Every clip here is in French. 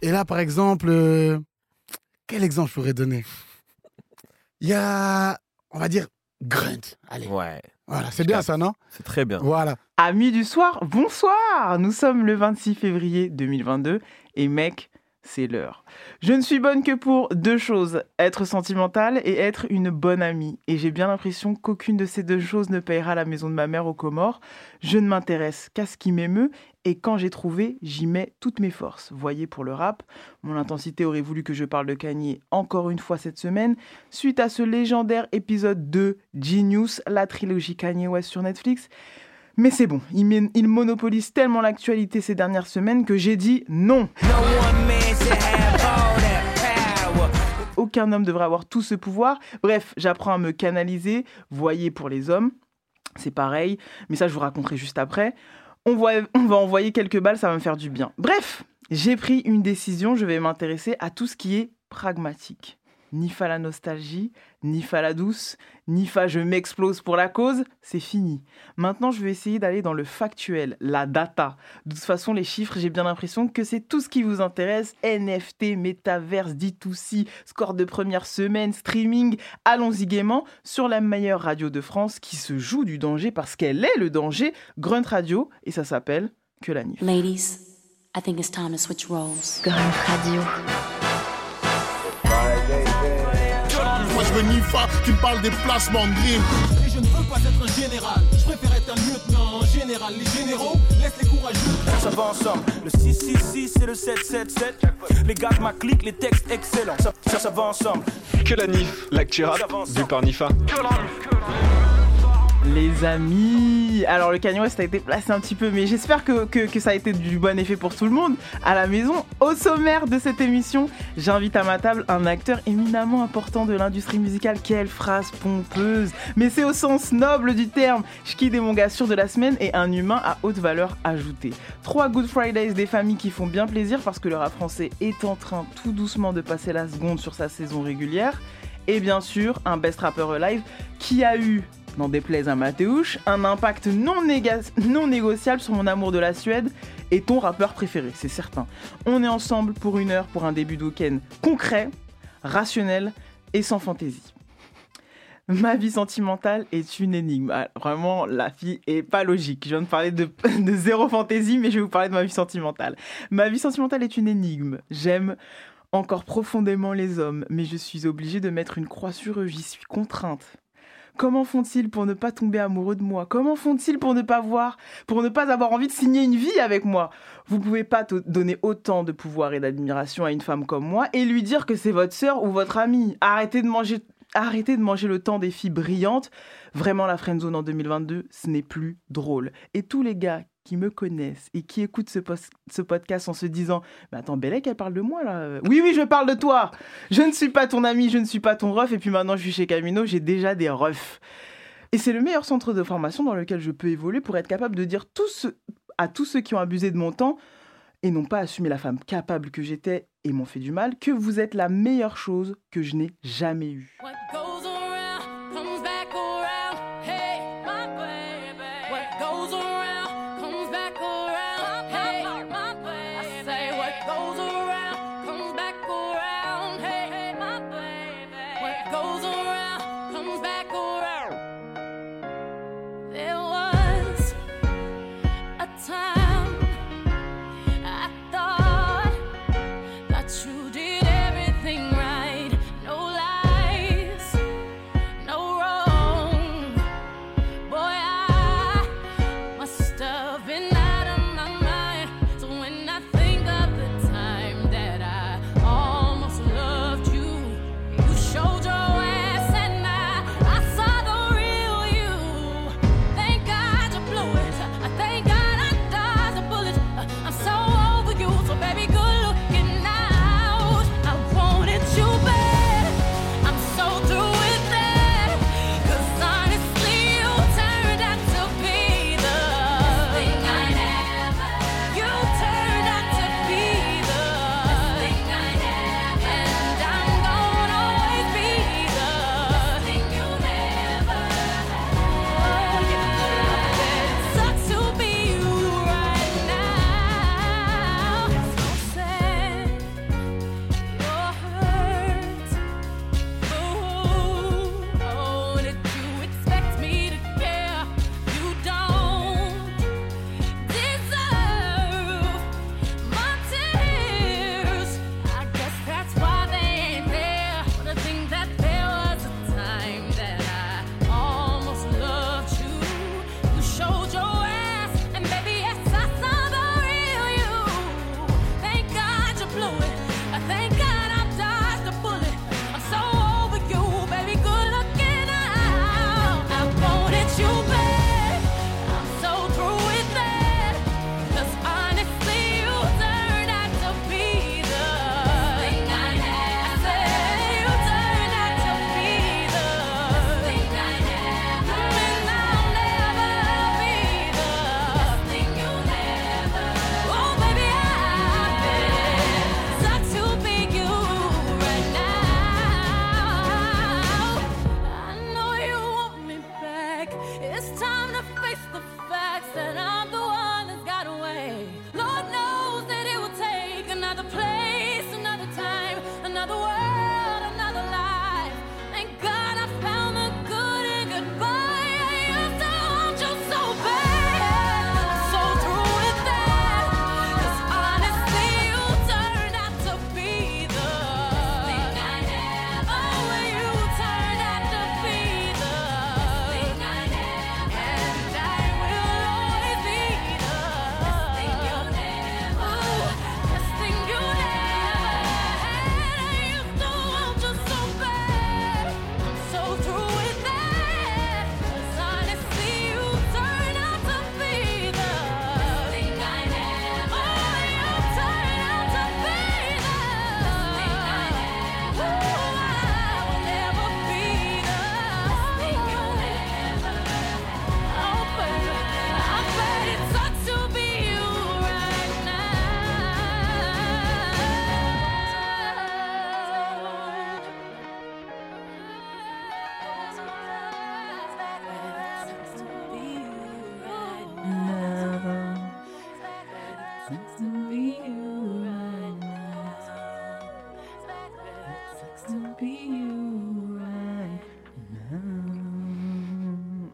Et là, par exemple, euh, quel exemple je pourrais donner? Il y a, on va dire, Grunt. Allez. Ouais. Voilà, c'est bien ça, non? C'est très bien. Voilà. Amis du soir, bonsoir Nous sommes le 26 février 2022 et mec, c'est l'heure. Je ne suis bonne que pour deux choses, être sentimentale et être une bonne amie. Et j'ai bien l'impression qu'aucune de ces deux choses ne payera la maison de ma mère aux Comores. Je ne m'intéresse qu'à ce qui m'émeut et quand j'ai trouvé, j'y mets toutes mes forces. Voyez pour le rap, mon intensité aurait voulu que je parle de Kanye encore une fois cette semaine, suite à ce légendaire épisode 2 Genius, la trilogie Kanye West sur Netflix. Mais c'est bon, il, il monopolise tellement l'actualité ces dernières semaines que j'ai dit non. Aucun homme devrait avoir tout ce pouvoir. Bref, j'apprends à me canaliser. Voyez pour les hommes, c'est pareil. Mais ça, je vous raconterai juste après. On, va envoyer quelques balles, ça va me faire du bien. Bref, j'ai pris une décision. Je vais m'intéresser à tout ce qui est pragmatique ni la nostalgie, ni fa la douce, ni fa je m'explose pour la cause, c'est fini. Maintenant, je vais essayer d'aller dans le factuel, la data. De toute façon, les chiffres, j'ai bien l'impression que c'est tout ce qui vous intéresse. NFT, métaverse, D2C, score de première semaine, streaming. Allons-y gaiement sur la meilleure radio de France qui se joue du danger parce qu'elle est le danger, Grunt Radio, et ça s'appelle Que la NIF. Ladies, I think it's time to switch roles. Grunt Radio. Moi je veux Nifa qui me parle des placements de dream. Et je ne veux pas être un général, je préfère être un lieutenant général. Les généraux, laisse les courageux. Ça va ensemble, le 666 et le 777. Les gars de ma clique, les textes excellents. Ça, ça, ça va ensemble. Que la NIF, l'actu rap, vu par Nifa. Les amis, alors le Kanye West a été placé un petit peu, mais j'espère que, ça a été du bon effet pour tout le monde. À la maison, au sommaire de cette émission, j'invite à ma table un acteur éminemment important de l'industrie musicale. Quelle phrase pompeuse, mais c'est au sens noble du terme. Schkid est mon gars sûr de la semaine et un humain à haute valeur ajoutée. Trois Good Fridays des familles qui font bien plaisir parce que le rap français est en train tout doucement de passer la seconde sur sa saison régulière. Et bien sûr, un best rapper live qui a eu n'en déplaise à Mathéouche, un impact non, non négociable sur mon amour de la Suède et ton rappeur préféré, c'est certain. On est ensemble pour une heure pour un début de week-end concret, rationnel et sans fantaisie. Ma vie sentimentale est une énigme. Ah, vraiment, la fille est pas logique. Je viens de parler de, de zéro fantaisie, mais je vais vous parler de ma vie sentimentale. Ma vie sentimentale est une énigme. J'aime encore profondément les hommes, mais je suis obligée de mettre une croix sur eux. J'y suis contrainte. Comment font-ils pour ne pas tomber amoureux de moi? Comment font-ils pour ne pas voir, pour ne pas avoir envie de signer une vie avec moi? Vous pouvez pas donner autant de pouvoir et d'admiration à une femme comme moi et lui dire que c'est votre sœur ou votre amie. Arrêtez de manger Arrêtez de manger le temps des filles brillantes. Vraiment, la friendzone en 2022, ce n'est plus drôle. Et tous les gars qui me connaissent et qui écoutent ce, podcast en se disant Mais attends, Bellec, elle parle de moi là Oui, oui, je parle de toi Je ne suis pas ton ami, je ne suis pas ton ref, et puis maintenant je suis chez Camino, j'ai déjà des refs. Et c'est le meilleur centre de formation dans lequel je peux évoluer pour être capable de dire à tous ceux qui ont abusé de mon temps et n'ont pas assumé la femme capable que j'étais et m'ont fait du mal, que vous êtes la meilleure chose que je n'ai jamais eue.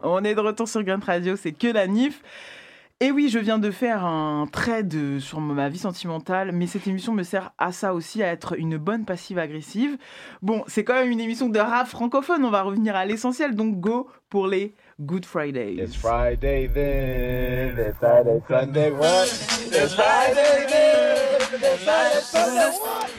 On est de retour sur Grunt Radio, c'est que la NIF. Et oui, je viens de faire un trade sur ma vie sentimentale, mais cette émission me sert à ça aussi, à être une bonne passive agressive. Bon, c'est quand même une émission de rap francophone, on va revenir à l'essentiel, donc go pour les Good Fridays. It's Friday then, it's Friday, Sunday, what? It's Friday then, it's Friday, Sunday, what?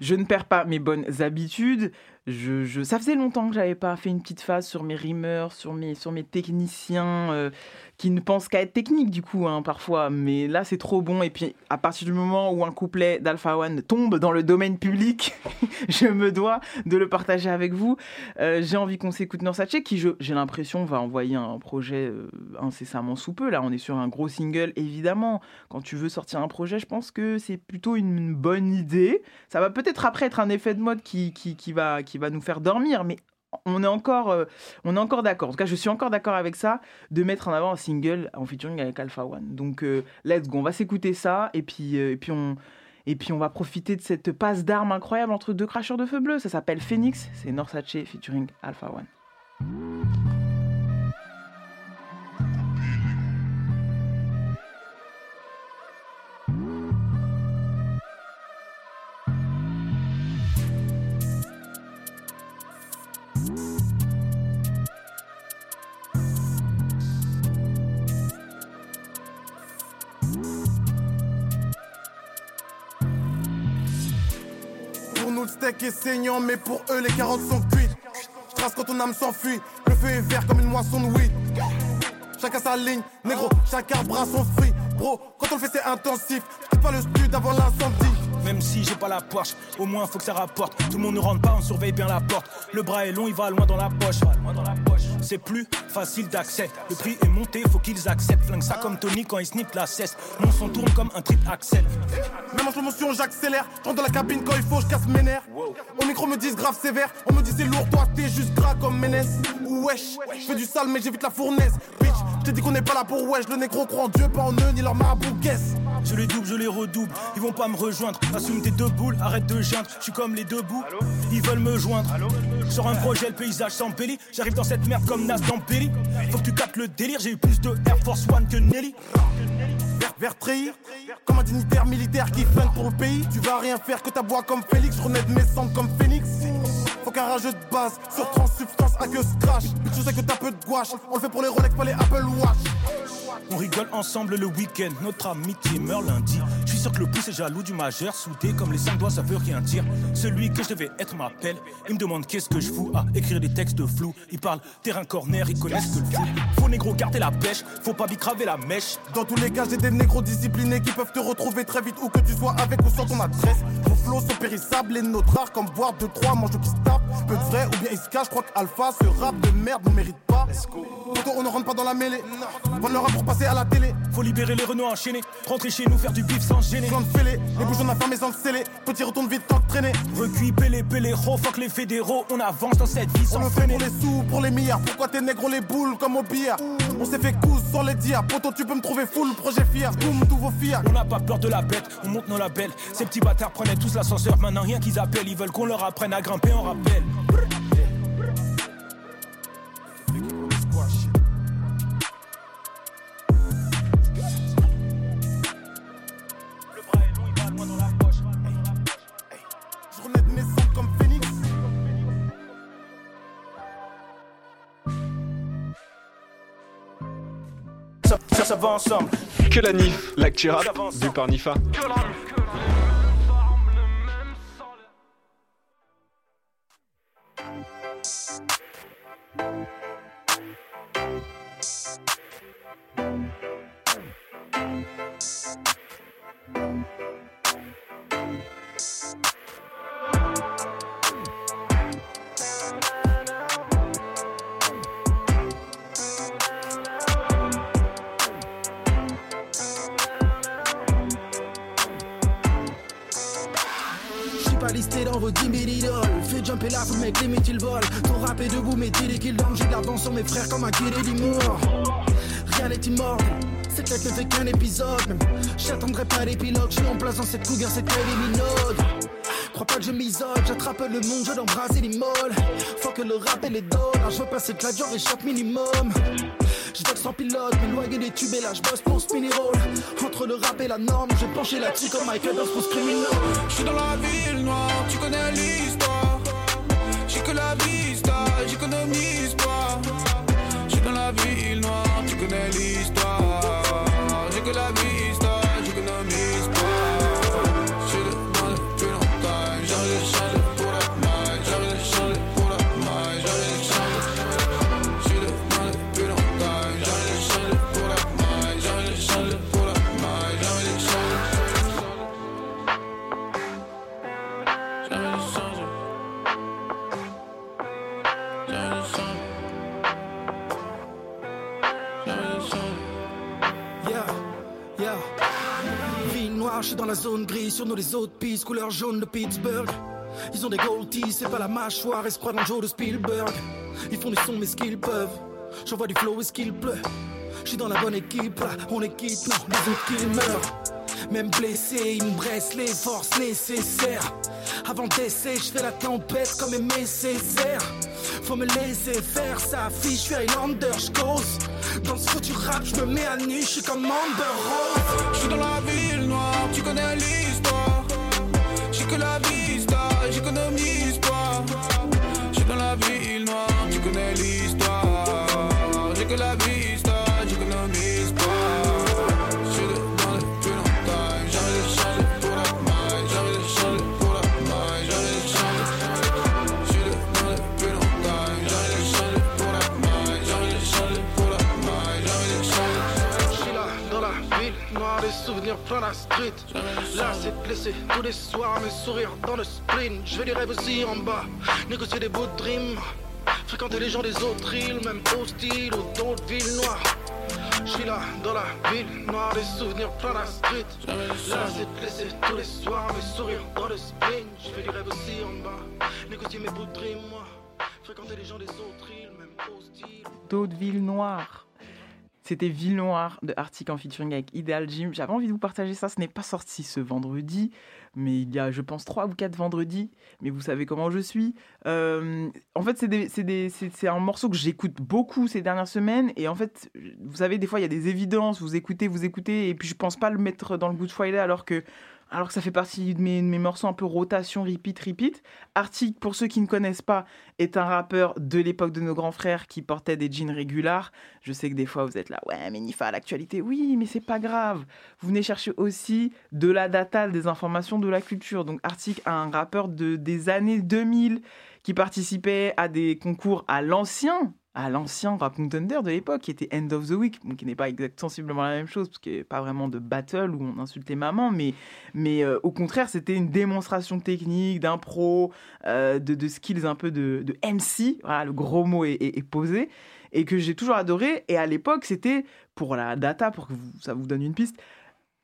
Je ne perds pas mes bonnes habitudes. Je, ça faisait longtemps que j'avais pas fait une petite phase sur mes rimeurs, sur mes, sur mes techniciens euh, qui ne pensent qu'à être techniques du coup hein, parfois. Mais là c'est trop bon. Et puis à partir du moment où un couplet d'Alpha One tombe dans le domaine public, je me dois de le partager avec vous. Euh, J'ai envie qu'on s'écoute Norsace qui j'ai l'impression va envoyer un projet euh, incessamment sous peu. Là on est sur un gros single évidemment. Quand tu veux sortir un projet, je pense que c'est plutôt une bonne idée. Ça va peut-être après être un effet de mode qui, qui, qui va, va nous faire dormir, mais on est encore, euh, on est encore d'accord. En tout cas, je suis encore d'accord avec ça, de mettre en avant un single en featuring avec Alpha One. Donc, euh, let's go, on va s'écouter ça, et puis, euh, et, puis on, et puis on va profiter de cette passe d'armes incroyable entre deux cracheurs de feu bleu. Ça s'appelle Phoenix, c'est Norsace featuring Alpha One. Steak est saignant, mais pour eux les carottes sont cuites. Je trace quand ton âme s'enfuit, le feu est vert comme une moisson de weed. Chacun sa ligne, négro, chaque arbre a son fruit. Bro, quand on le fait c'est intensif, quitte pas le stud avant l'incendie. Même si j'ai pas la Porsche, au moins faut que ça rapporte. Tout le monde ne rentre pas, on surveille bien la porte. Le bras est long, il va loin dans la poche. C'est plus facile d'accès. Le prix est monté, faut qu'ils acceptent. Flingue ça comme Tony quand il snip la cesse. Mon son tourne comme un trip axel. Même en slow motion, j'accélère. Je rentre dans la cabine quand il faut, je casse mes nerfs. Au micro, me disent grave sévère. On me dit c'est lourd, toi t'es juste gras comme Ménès. Wesh, je fais du sale, mais j'évite la fournaise. Bitch, je t'ai dit qu'on n'est pas là pour wesh. Le négro croit en Dieu, pas en eux, ni leur marabout guess. Je les double, je les redouble. Ils vont pas me rejoindre. Assume tes deux boules, arrête de geindre. Je suis comme les deux bouts. Ils veulent me joindre. Sur un projet, le paysage s'embellit. J'arrive dans cette merde comme Nas dans. Faut que tu captes le délire. J'ai eu plus de Air Force One que Nelly. Vert, vert trahir, comme un dignitaire militaire qui flingue pour le pays. Tu vas rien faire que ta bois comme Félix. Je renais de mes cendres comme Phoenix. Faut qu'un rageux de base sur transsubstance à que scratch. Je sais que t'as peu de gouache. On le fait pour les Rolex, pas les Apple Watch. On rigole ensemble le week-end, notre amitié meurt lundi. Je suis sûr que le pouce est jaloux du majeur, soudé comme les cinq doigts, ça veut rien dire. Celui que je devais être m'appelle, il me demande qu'est-ce que je fous à écrire des textes flous. Il parle terrain corner, ils connaissent que le foot. Faut négro garder la pêche, faut pas bicraver la mèche. Dans tous les cas, j'ai des négros disciplinés qui peuvent te retrouver très vite où que tu sois avec ou sans ton adresse. Vos flots sont périssables et notre rares comme boire de trois manches qui se tapent. Peu de vrai ou bien ils se cachent. Je crois qu'Alpha, ce rap de merde, ne mérite pas. Poto, on ne rentre pas dans la mêlée. Pour passer à la télé. Faut libérer les Renault enchaînés, rentrer chez nous, faire du bif sans gêner. Plan de fêlé, les bouchons affamés sans le sceller. Petit retourne vite tant traîner. Recuit, pélé, pélé, oh, fuck les fédéraux, on avance dans cette vie On sans le fait pour les sous, pour les milliards. Pourquoi t'es négro les boules comme au billard? On s'est fait cousse sans les dire. Poto, tu peux me trouver full, projet fier. Boum, tous vos fiers. On n'a pas peur de la bête, on monte nos labels. Ces petits bâtards prenaient tous l'ascenseur, maintenant rien qu'ils appellent. Ils veulent qu'on leur apprenne à grimper en rappel. Le Ça, va ensemble. Que la NIF, l'actu rap, vu par Nifa. Fais jumper la foule, mec, limite il vole. Ton rap est debout, mais dis les kills down. J'ai de sur mes frères comme un et mort. Rien n'est immortel. Cette lettre ne fait qu'un épisode. J'attendrai pas l'épilogue. Je suis en place dans cette cougar, c'est minode. Crois pas que je m'isole, j'attrape le monde, je l'embrasse et les molles. Faut que le rap et les dollars, je veux passer de la dure et chaque minimum. Je sans pilote, m'éloigner des tubes et là je bosse pour ce roll. Entre le rap et la norme, je pencher là-dessus comme Michael Doss pour ce criminel. Je suis dans la ville noire, tu connais l'histoire. Que la vista, j'économise pas. Je suis dans la ville noire, tu connais l'histoire. J'ai que la la zone grise, sur nous les autres pistes, couleur jaune de Pittsburgh. Ils ont des goaltees, c'est pas la mâchoire, croient dans le de Spielberg. Ils font du son, mais ce qu'ils peuvent. J'envoie du flow et ce qu'il pleut. Je suis dans la bonne équipe, là, on équipe, non, les autres qui meurent. Même blessé, ils me bressent les forces nécessaires. Avant d'essayer, je fais la tempête comme mes Césaire. Faut me laisser faire, ça affiche, je suis Highlander, je cause. Dans ce foutu rap, je me mets à nu, je suis comme Amber Rose. Je suis dans la ville noire, tu connais l'histoire. J'ai que la vista, j'économise pas. Je suis dans la ville noire, tu connais l'histoire. J'ai que la la street. Là, c'est blessé tous les soirs, mes sourires dans le sprint. Je vais les rêves aussi en bas, négocier des bouts de dream. Fréquenter les gens des autres îles, même hostiles ou d'autres villes noires. Je suis là, dans la ville, noire, des souvenirs plein la street. Là, c'est blessé tous les soirs, mes sourires dans le sprint. Je vais les rêves aussi en bas, négocier mes bouts de dream, moi. Fréquenter les gens des autres îles, même hostiles. D'autres villes noires. C'était Ville Noire de Arctic en featuring avec Ideal Gym. J'avais envie de vous partager ça. Ce n'est pas sorti ce vendredi, mais il y a, je pense, trois ou quatre vendredis. Mais vous savez comment je suis. Euh, en fait, c'est un morceau que j'écoute beaucoup ces dernières semaines. Et en fait, vous savez, des fois, il y a des évidences. Vous écoutez, vous écoutez. Et puis, je pense pas le mettre dans le Good Friday alors que, alors que ça fait partie de mes, mes morceaux un peu rotation, repeat, repeat. Arctic, pour ceux qui ne connaissent pas, est un rappeur de l'époque de nos grands frères qui portait des jeans régulars. Je sais que des fois vous êtes là, ouais, mais Nifa, l'actualité, oui, mais c'est pas grave. Vous venez chercher aussi de la data, des informations, de la culture. Donc Arctic, un rappeur de, des années 2000 qui participait à des concours à l'ancien à l'ancien Rap Contender de l'époque, qui était End of the Week, qui n'est pas exact, sensiblement la même chose, parce qu'il n'y pas vraiment de battle où on insultait maman, mais, mais euh, au contraire, c'était une démonstration technique, d'impro, euh, de, skills un peu de, MC, voilà, le gros mot est, est- est posé, et que j'ai toujours adoré. Et à l'époque, c'était, pour la data, pour que vous- ça vous donne une piste,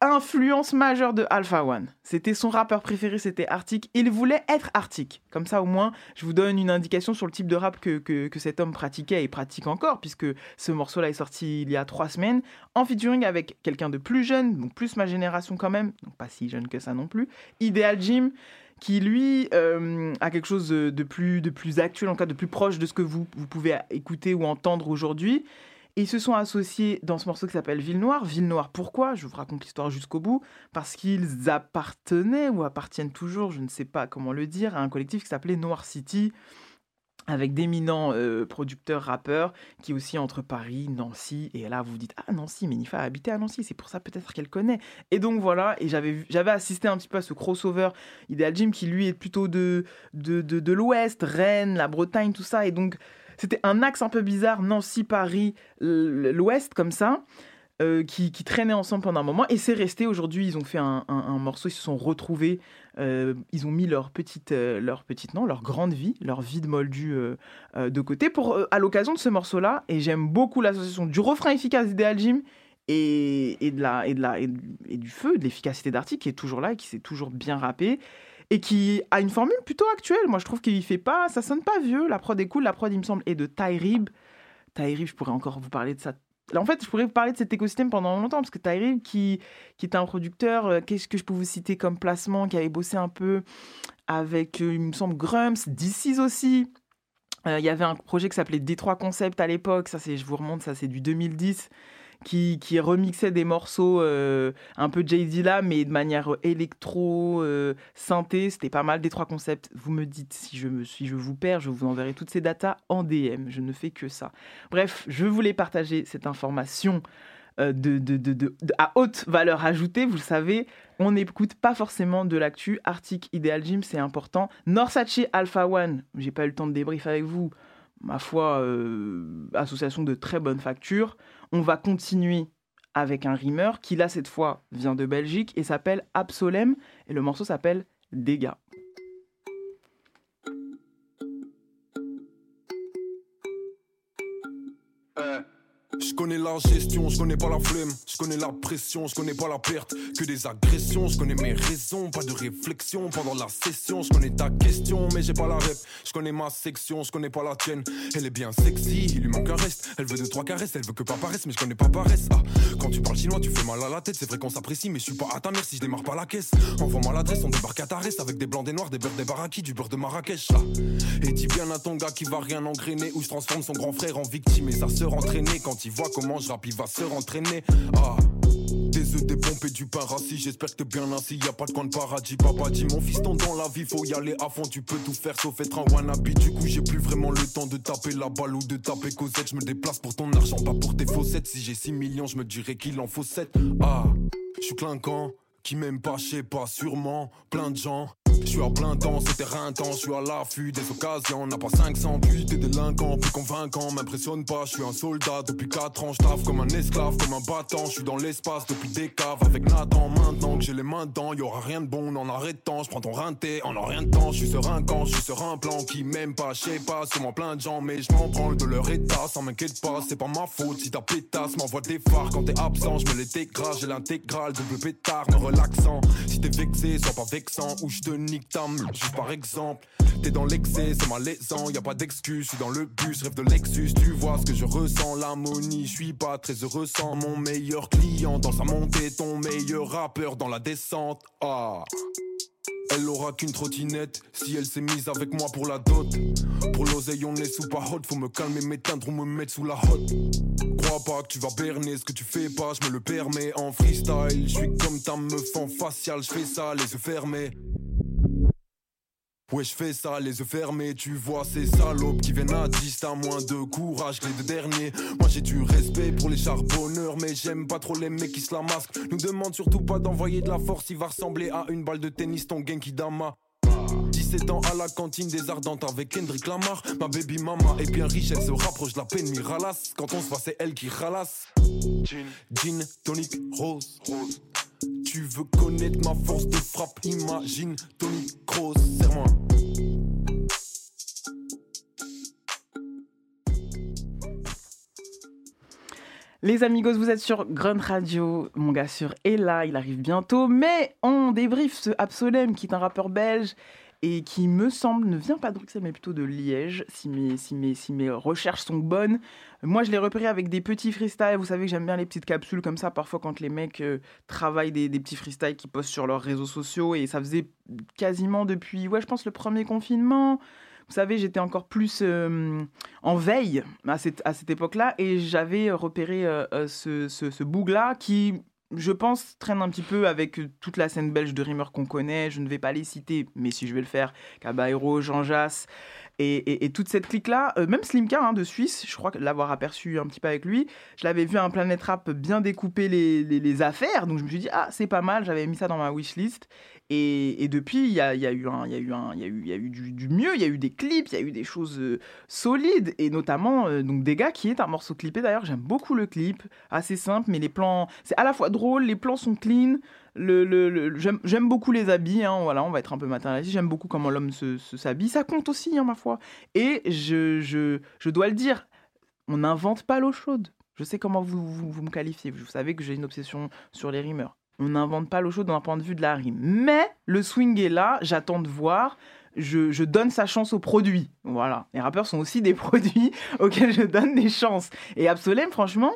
influence majeure de Alpha One. C'était son rappeur préféré, c'était Arctic. Il voulait être Arctic. Comme ça, au moins, je vous donne une indication sur le type de rap que, que, cet homme pratiquait et pratique encore, puisque ce morceau-là est sorti il y a trois semaines, en featuring avec quelqu'un de plus jeune, donc plus ma génération quand même, donc pas si jeune que ça non plus, Ideal Jim qui lui euh, a quelque chose de plus, de plus actuel, en cas de plus proche de ce que vous, vous pouvez écouter ou entendre aujourd'hui. Ils se sont associés dans ce morceau qui s'appelle Ville Noire. Ville Noire, pourquoi? Je vous raconte l'histoire jusqu'au bout. Parce qu'ils appartenaient ou appartiennent toujours, je ne sais pas comment le dire, à un collectif qui s'appelait Noir City avec d'éminents euh, producteurs, rappeurs, qui aussi entre Paris, Nancy, et là vous vous dites, ah Nancy, mais Nifa a habité à Nancy, c'est pour ça peut-être qu'elle connaît. Et donc voilà, et j'avais j'avais assisté un petit peu à ce crossover Ideal Jim, qui lui est plutôt de, de, de, de l'Ouest, Rennes, la Bretagne, tout ça, et donc c'était un axe un peu bizarre, Nancy, Paris, l'Ouest, comme ça. euh, qui, qui traînaient ensemble pendant un moment. Et c'est resté. Aujourd'hui ils ont fait un, morceau. Ils se sont retrouvés euh, ils ont mis leur petite euh, leur petite non leur grande vie leur vie de moldu de côté pour à l'occasion de ce morceau là et j'aime beaucoup l'association du refrain efficace d'Ideal Jim et, et de la et de la et, du- feu de l'efficacité d'Arctic qui est toujours là et qui s'est toujours bien rappé et qui a une formule plutôt actuelle. Moi je trouve qu'il fait pas ça sonne pas vieux. La prod est cool la prod il me semble est de Tyrib Tyrib je pourrais encore vous parler de ça. En fait, je pourrais vous parler de cet écosystème pendant longtemps, parce que Tyree, qui, qui est un producteur, euh, qu'est-ce que je peux vous citer comme placement, qui avait bossé un peu avec, euh, il me semble, Grumps, DC's aussi. Euh, Il y avait un projet qui s'appelait Détroit Concept à l'époque, ça c'est, je vous remonte, ça c'est du 2010, qui, remixait des morceaux euh, un peu Jay-Z là, mais de manière électro, euh, synthé, c'était pas mal. Détroit Concept, vous me dites si je, me, si je vous perds, je vous enverrai toutes ces datas en DM, je ne fais que ça. Bref, je voulais partager cette information euh, de- de- de- de- à haute valeur ajoutée. Vous le savez, on n'écoute pas forcément de l'actu. Arctic Ideal Gym, c'est important. Norsace Alpha One, j'ai pas eu le temps de débrief avec vous. Ma foi, euh, association de très bonne facture. On va continuer avec un rimeur qui, là, cette fois, vient de Belgique et s'appelle Absolem. Et le morceau s'appelle Dégâts. Connais la gestion, je connais pas la flemme, je connais la pression, je connais pas la perte, que des agressions, je connais mes raisons, pas de réflexion pendant la session, je connais ta question, mais j'ai pas la rep, je connais ma section, je connais pas la tienne, elle est bien sexy, il lui manque un reste, elle veut deux trois caresses, elle veut que pas paresse, mais je connais pas paresse, ah, quand tu parles chinois, tu fais mal à la tête, c'est vrai qu'on s'apprécie, mais je suis pas à ta mère si je démarre pas la caisse, envoie-moi l'adresse, on débarque à ta reste, avec des blancs, des noirs, des beurres, des baraki, du beurre de Marrakech, et dis bien à ton gars qui va rien engrainer, où je transforme son grand frère en victime et sa sœur entraînée, quand il voit comment je rappe, il va se rentraîner, ah. Des œufs, des pompes et du pain rassis, j'espère que t'es bien assis, y a pas de coin de paradis. Papa dit mon fiston dans la vie, faut y aller à tu peux tout faire sauf être un wannabe. Du coup, j'ai plus vraiment le temps de taper la balle ou de taper Cosette. Je me déplace pour ton argent, pas pour tes faussettes. Si j'ai 6 millions, je me dirais qu'il en faut 7. Ah, je suis clinquant, qui m'aime pas, je sais pas, sûrement, plein de gens. Je suis à plein temps, c'était rintant, je suis à l'affût des occasions, on n'a pas 500 puis t'es délinquant, plus convaincant, m'impressionne pas, je suis un soldat depuis 4 ans, je comme un esclave, comme un battant, je suis dans l'espace depuis des caves avec Nathan, maintenant que j'ai les mains dedans, y aura rien de bon en arrêtant, je prends ton rinté, en a rien de temps, je suis serein quand je suis sur un plan qui m'aime pas, je sais pas, sûrement plein de gens, mais je m'en branle de leur état, ça m'inquiète pas, c'est pas ma faute si ta pétasse m'envoie des phares. Quand t'es absent, je me les dégrade, j'ai l'intégrale, double pétard, me relaxant, si t'es vexé, sois pas vexant, ou je te nique ta juste par exemple. T'es dans l'excès, c'est malaisant, y a pas d'excuse, suis dans le bus, rêve de Lexus, tu vois ce que je ressens, l'harmonie, je suis pas très heureux sans mon meilleur client, dans sa montée, ton meilleur rappeur dans la descente, ah. Elle aura qu'une trottinette si elle s'est mise avec moi pour la dot. Pour l'oseille, on est sous hot. Faut me calmer, m'éteindre ou me mettre sous la hotte. Crois pas que tu vas berner ce que tu fais pas, je me le permets en freestyle. Je suis comme ta meuf en facial, je fais ça, les yeux fermés. Ouais, je fais ça, les yeux fermés. Tu vois ces salopes qui viennent à 10, t'as moins de courage que les deux derniers. Moi, j'ai du respect pour les charbonneurs, mais j'aime pas trop les mecs qui se la masquent. Nous demande surtout pas d'envoyer de la force, il va ressembler à une balle de tennis, ton Genki Dama. 17 ans à la cantine des Ardentes avec Kendrick Lamar. Ma baby mama est bien riche, elle se rapproche de la peine, mi ralasse. Quand on se voit, c'est elle qui ralasse. Gin, gin, tonic, rose. rose. Tu veux connaître ma force de frappe, imagine Tony Kroos, serre-moi. Les amigos, vous êtes sur Grunt Radio. Mon gars est là, il arrive bientôt. Mais on débriefe ce Absolem qui est un rappeur belge et qui me semble ne vient pas de Bruxelles mais plutôt de Liège, si mes, si mes, si mes recherches sont bonnes. Moi je l'ai repéré avec des petits freestyles, vous savez que j'aime bien les petites capsules comme ça, parfois quand les mecs euh, travaillent des, des petits freestyles qui postent sur leurs réseaux sociaux et ça faisait quasiment depuis, ouais je pense le premier confinement. Vous savez, j'étais encore plus euh, en veille à cette, à cette époque-là et j'avais repéré euh, ce, ce, boug-là qui, je pense, traîne un petit peu avec toute la scène belge de rimeurs qu'on connaît. Je ne vais pas les citer, mais si je vais le faire, Caballero, Jean Jass et, et, et toute cette clique-là. Euh, même Slimka hein, de Suisse, je crois l'avoir aperçu un petit peu avec lui. Je l'avais vu à un Planet Rap bien découper les, les, les affaires, donc je me suis dit, ah, c'est pas mal, j'avais mis ça dans ma wishlist. Et, depuis, il y a, eu, du, mieux, il y a eu des clips, il y a eu des choses euh, solides, et notamment euh, donc des qui est un morceau clippé d'ailleurs. J'aime beaucoup le clip, assez simple, mais les plans, c'est à la fois drôle, les plans sont clean. Le, le, le j'aime beaucoup les habits, hein, voilà, on va être un peu matérialiste. J'aime beaucoup comment l'homme se, s'habille, ça compte aussi, hein, ma foi. Et je dois le dire, on n'invente pas l'eau chaude. Je sais comment vous, vous, vous me qualifiez, vous savez que j'ai une obsession sur les rimeurs on n'invente pas l'eau chaude d'un point de vue de la rime. Mais le swing est là, j'attends de voir. Je, je, donne sa chance aux produits. Voilà. Les rappeurs sont aussi des produits auxquels je donne des chances. Et Absolem, franchement,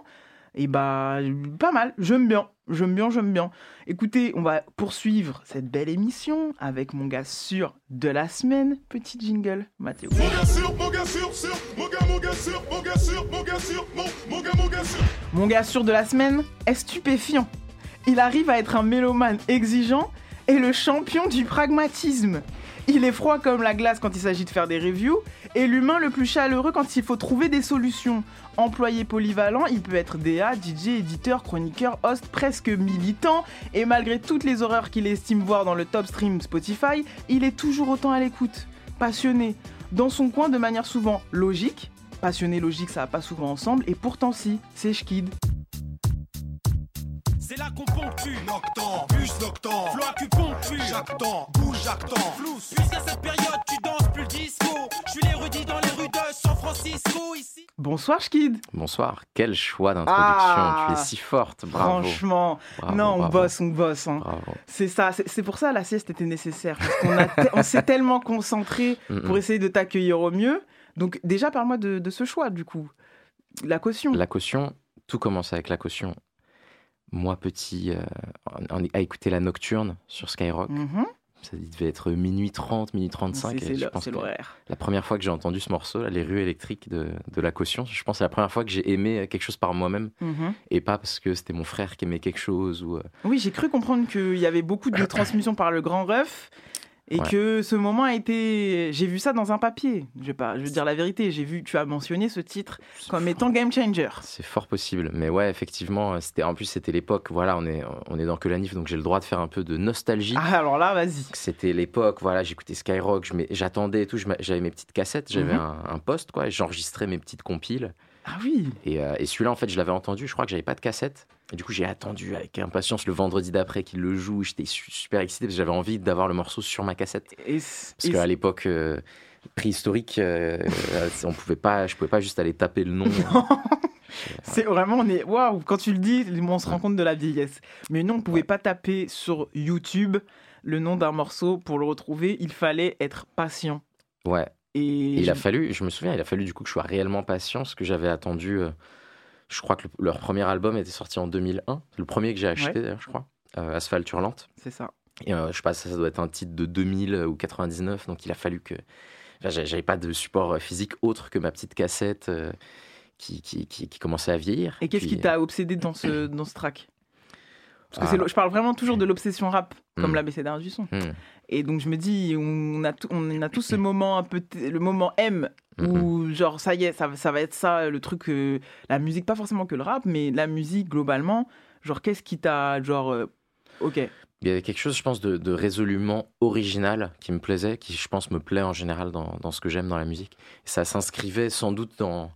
Et bah, pas mal. J'aime bien. J'aime bien, j'aime bien. Écoutez, on va poursuivre cette belle émission avec mon gars sûr de la semaine. Petit jingle, Mathéo. Mon gars sûr, mon gars sûr, sûr, mon gars, mon gars sûr, mon gars sûr, mon gars sûr, mon, mon gars, mon gars sûr. Mon gars sûr de la semaine est stupéfiant. Il arrive à être un mélomane exigeant et le champion du pragmatisme. Il est froid comme la glace quand il s'agit de faire des reviews et l'humain le plus chaleureux quand il faut trouver des solutions. Employé polyvalent, il peut être DA, DJ, éditeur, chroniqueur, host, presque militant et malgré toutes les horreurs qu'il estime voir dans le top stream Spotify, il est toujours autant à l'écoute. Passionné, dans son coin de manière souvent logique. Passionné, logique, ça va pas souvent ensemble et pourtant si, c'est Schkid. C'est là qu'on ponctue. Noctant, bus noctant, Flow acupuncture. jactant, bouge jactant. Flous. Puisqu'à cette période, tu danses plus le disco. Je suis l'érudit dans les rues de San Francisco. Ici. Bonsoir Schkid Bonsoir, quel choix d'introduction, Ah. tu es si forte, bravo. Franchement, Bravo, non, on bravo. bosse, on bosse. hein. Bravo. C'est ça, c'est pour ça la sieste était nécessaire. Parce qu'on s'est tellement concentré Mm, pour mm. essayer de t'accueillir au mieux. Donc déjà, parle-moi de, de ce choix, du coup. La caution. La caution, tout commence avec la caution. Moi, petit, euh, à écouter la nocturne sur Skyrock, Mhm. ça devait être minuit 30, minuit 35. C'est- l'horaire. La première fois que j'ai entendu ce morceau, là, les rues électriques de, de la caution, je pense que c'est la première fois que j'ai aimé quelque chose par moi-même Mhm. et pas parce que c'était mon frère qui aimait quelque chose ou. euh, Oui, j'ai cru comprendre qu'il y avait beaucoup de transmission par le grand ref. Et Ouais. que ce moment a été. J'ai vu ça dans un papier. Je vais, pas... je veux dire la vérité. J'ai vu. Tu as mentionné ce titre comme étant game changer. C'est fort possible. Mais ouais, effectivement, c'était en plus c'était l'époque. Voilà, on est on est dans que la nif, donc j'ai le droit de faire un peu de nostalgie. Ah, alors là, vas-y. C'était l'époque. Voilà, j'écoutais Skyrock, j'attendais et tout. J'avais mes petites cassettes, j'avais Mhm. un, un poste quoi. et J'enregistrais mes petites compiles. Ah oui. Et, euh, et celui-là, en fait, je l'avais entendu. Je crois que j'avais pas de cassette. Et du coup, j'ai attendu avec impatience le vendredi d'après qu'il le joue. J'étais su- super excité parce que j'avais envie d'avoir le morceau sur ma cassette. Et, Parce qu'à l'époque euh, préhistorique, euh, euh, on pouvait pas, je pouvais pas juste aller taper le nom. C'est vraiment, on est. Waouh, quand tu le dis, on se rend compte de la vieillesse. Mais non, on pouvait pas taper sur YouTube le nom d'un morceau pour le retrouver. Il fallait être patient. Ouais. Et, Et il a fallu, je me souviens, il a fallu du coup que je sois réellement patient, parce que j'avais attendu. euh, je crois que le- leur premier album était sorti en 2001. C'est le premier que j'ai acheté, Ouais. d'ailleurs, je crois. euh, Asphalt Hurlante. C'est ça. Et euh, je sais pas, ça, ça doit être un titre de 2000 ou 99, donc il a fallu que. Enfin, j'a- J'avais pas de support euh, physique autre que ma petite cassette qui, qui, qui, qui commençait à vieillir. Et qu'est-ce qui t'a obsédé dans ce, dans ce track? Parce que Ah. je parle vraiment toujours de l'obsession rap, comme Hmm. l'ABCDR du son. Hmm. Et donc je me dis, on a, tout- on a tous ce moment un peu, le moment M, où genre ça y est, ça, ça va être ça, le truc, euh, la musique, pas forcément que le rap, mais la musique globalement, genre qu'est-ce qui t'a, genre, euh, ok, Il y avait quelque chose, je pense, de, de résolument original qui me plaisait, qui, je pense, me plaît en général dans, dans ce que j'aime dans la musique. Et ça s'inscrivait sans doute dans.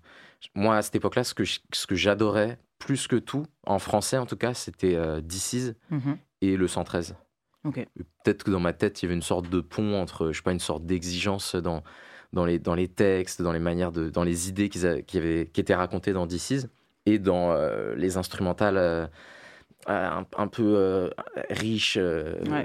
Moi, à cette époque-là, ce que, je- ce que j'adorais plus que tout, en français en tout cas, c'était euh, DC's Mhm. et le 113. ok. Peut-être que dans ma tête, il y avait une sorte de pont entre, je sais pas, une sorte d'exigence dans, dans, les, dans les textes, dans les manières de, dans les idées qui, avaient, qui étaient racontées dans DC's et dans euh, les instrumentales euh, un, un peu euh, riches, Ouais.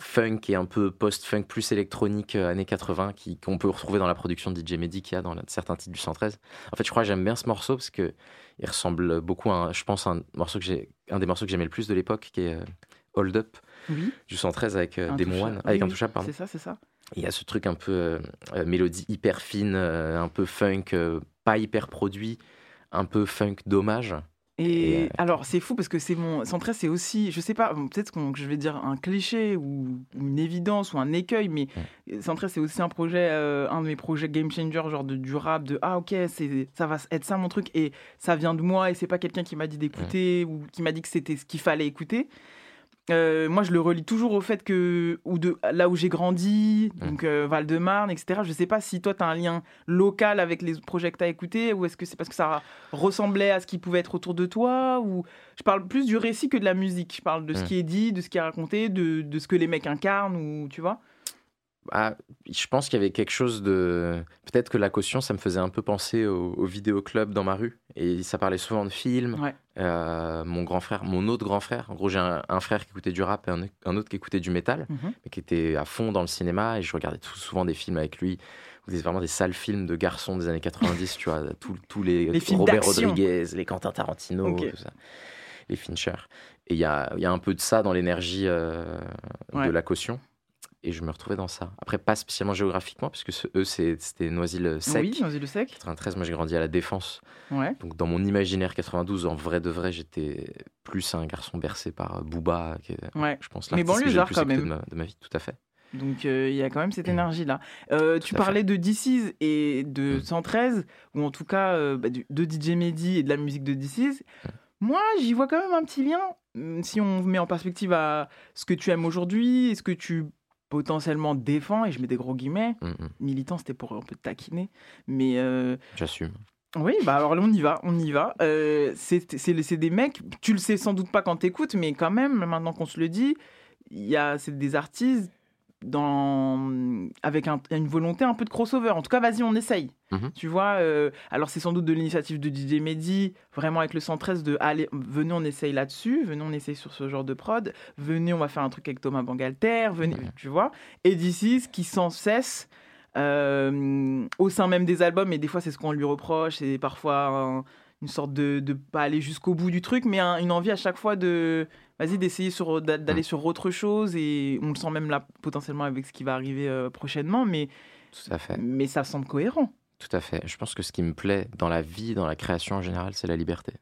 funk et un peu post-funk plus électronique années 80 qui- qu'on peut retrouver dans la production de DJ Mehdi qu'il y a dans certains titres du 113. En fait, je crois que j'aime bien ce morceau parce que il ressemble beaucoup à, un- je pense, un morceau que j'ai, un des morceaux que j'aimais le plus de l'époque, qui est euh, Hold Up Oui. du 113 avec euh, Intouchable. Demo One, avec oui, Intouchable, pardon. C'est ça, c'est ça. Il y a ce truc un peu euh, euh, mélodie hyper fine, un peu funk, pas hyper produit, un peu funk dommage. Et, Et, euh, alors, c'est fou parce que c'est mon. Centré, c'est aussi. Je sais pas, bon, peut-être que je vais dire un cliché ou une évidence ou un écueil, mais Centré, c'est aussi un projet, euh, un de mes projets game changer, genre de, du rap, de ah, ok, c'est, ça va être ça mon truc, et ça vient de moi, et c'est pas quelqu'un qui m'a dit d'écouter ou qui m'a dit que c'était ce qu'il fallait écouter. Euh, moi, je le relie toujours au fait que, ou de là où j'ai grandi, donc euh, Val-de-Marne, etc. Je sais pas si toi, tu as un lien local avec les projets que tu as écoutés, ou est-ce que c'est parce que ça ressemblait à ce qui pouvait être autour de toi, ou je parle plus du récit que de la musique. Je parle de ce qui est dit, de ce qui est raconté, de, de ce que les mecs incarnent, ou tu vois. Ah, je pense qu'il y avait quelque chose de. Peut-être que la caution, ça me faisait un peu penser au, au vidéoclub dans ma rue. Et ça parlait souvent de films. Ouais. Euh, mon grand frère, mon autre grand frère. En gros, j'ai un, un frère qui écoutait du rap et un, un autre qui écoutait du métal, Mhm. mais qui était à fond dans le cinéma. Et je regardais tout, souvent des films avec lui. Des, vraiment des sales films de garçons des années 90, tu vois. Tous les, Les films Robert. Rodriguez, les Quentin Tarantino, Ok. tout ça. Les Fincher. Et il y a, il y a un peu de ça dans l'énergie euh, Ouais. de la caution. Et je me retrouvais dans ça. Après, pas spécialement géographiquement, parce que ce- eux, c'était Noisy-le-Sec. Oui, Noisy-le-Sec. 93, moi j'ai grandi à la Défense. Ouais. Donc dans mon imaginaire 92, en vrai de vrai, j'étais plus un garçon bercé par euh, Booba, qui est, Ouais. je pense, Mais j'ai le plus quand même. De, ma, de ma vie, tout à fait. Donc euh, il y a quand même cette énergie-là. Euh, tu parlais de DC's et Mm. de 113, ou en tout cas euh, bah, de DJ Mehdi et de la musique de DC's. Mm. Moi, j'y vois quand même un petit lien. Si on met en perspective à ce que tu aimes aujourd'hui et ce que tu potentiellement défends, et je mets des gros guillemets, Mm, mm. militant c'était pour un peu taquiner, mais euh, J'assume. oui, bah alors on y va, on y va. Euh, c'est des mecs, tu le sais sans doute pas quand t'écoutes, mais quand même, maintenant qu'on se le dit, il y a c'est des artistes dans avec un- une volonté un peu de crossover. En tout cas, vas-y, on essaye. Mhm. Tu vois, euh, alors c'est sans doute de l'initiative de DJ Mehdi, vraiment avec le 113 de allez, venez, on essaye là-dessus, venez, on essaye sur ce genre de prod, venez, on va faire un truc avec Thomas Bangalter, venez, tu vois. Et d'ici, qui sans cesse, euh, au sein même des albums, et des fois c'est ce qu'on lui reproche, c'est parfois un- une sorte de, de pas aller jusqu'au bout du truc, mais un- une envie à chaque fois de, vas-y, d'essayer sur, d'a- d'aller sur autre chose, et on le sent même là potentiellement avec ce qui va arriver euh, prochainement, mais, Tout à fait. mais ça semble cohérent. Tout à fait. Je pense que ce qui me plaît dans la vie, dans la création en général, c'est la liberté.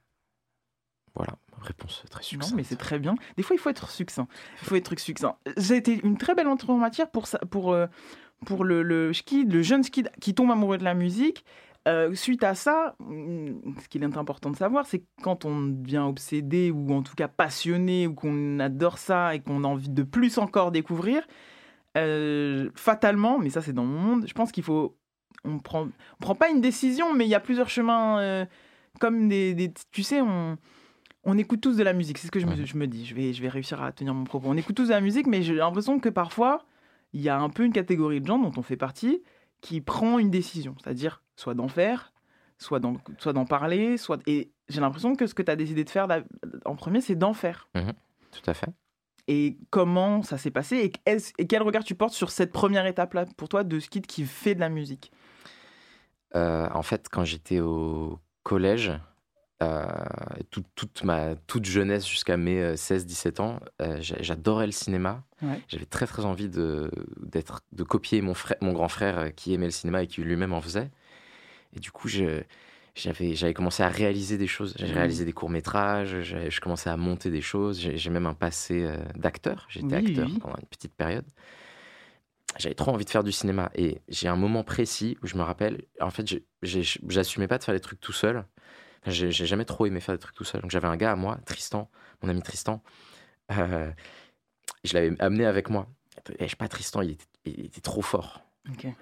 Voilà, réponse très Non, succincte. mais c'est très bien. Des fois, il faut être succinct. Il faut être succinct. J'ai été une très belle entrée en matière pour, ça, pour, euh, pour le, le skid, le jeune skid qui tombe amoureux de la musique. Euh, suite à ça, mm, ce qu'il est important de savoir, c'est que quand on devient obsédé ou en tout cas passionné ou qu'on adore ça et qu'on a envie de plus encore découvrir, euh, fatalement, mais ça c'est dans mon monde, je pense qu'il faut. On prend, on prend pas une décision, mais il y a plusieurs chemins. euh, comme des, des- Tu sais, on, on écoute tous de la musique. C'est ce que je me, je me dis. Je vais, je vais réussir à tenir mon propos. On écoute tous de la musique, mais j'ai l'impression que parfois, il y a un peu une catégorie de gens dont on fait partie qui prend une décision. C'est-à-dire, soit d'en faire, soit d'en, soit d'en parler, soit. Et j'ai l'impression que ce que tu as décidé de faire en premier, c'est d'en faire. Mhm, Tout à fait. Et comment ça s'est passé et, est-ce- et quel regard tu portes sur cette première étape-là pour toi de Skid qui fait de la musique? Euh, en fait, quand j'étais au collège, euh, tout- toute ma toute jeunesse jusqu'à mes euh, 16-17 ans, euh, j'a- j'adorais le cinéma. Ouais. J'avais très très envie de, d'être, de copier mon, frère, mon grand frère qui aimait le cinéma et qui lui-même en faisait. Et du coup, j'avais, j'avais commencé à réaliser des choses. J'ai Mhm. réalisé des courts-métrages, je commençais à monter des choses. J'ai, même un passé euh, d'acteur. J'étais Oui, acteur oui. pendant une petite période. J'avais trop envie de faire du cinéma. Et j'ai un moment précis où je me rappelle, en fait, j'assumais pas de faire des trucs tout seul. Enfin, j'ai jamais trop aimé faire des trucs tout seul. Donc j'avais un gars à moi, Tristan, mon ami Tristan. Euh, je l'avais amené avec moi. Et je sais pas, Tristan, il était, il était trop fort.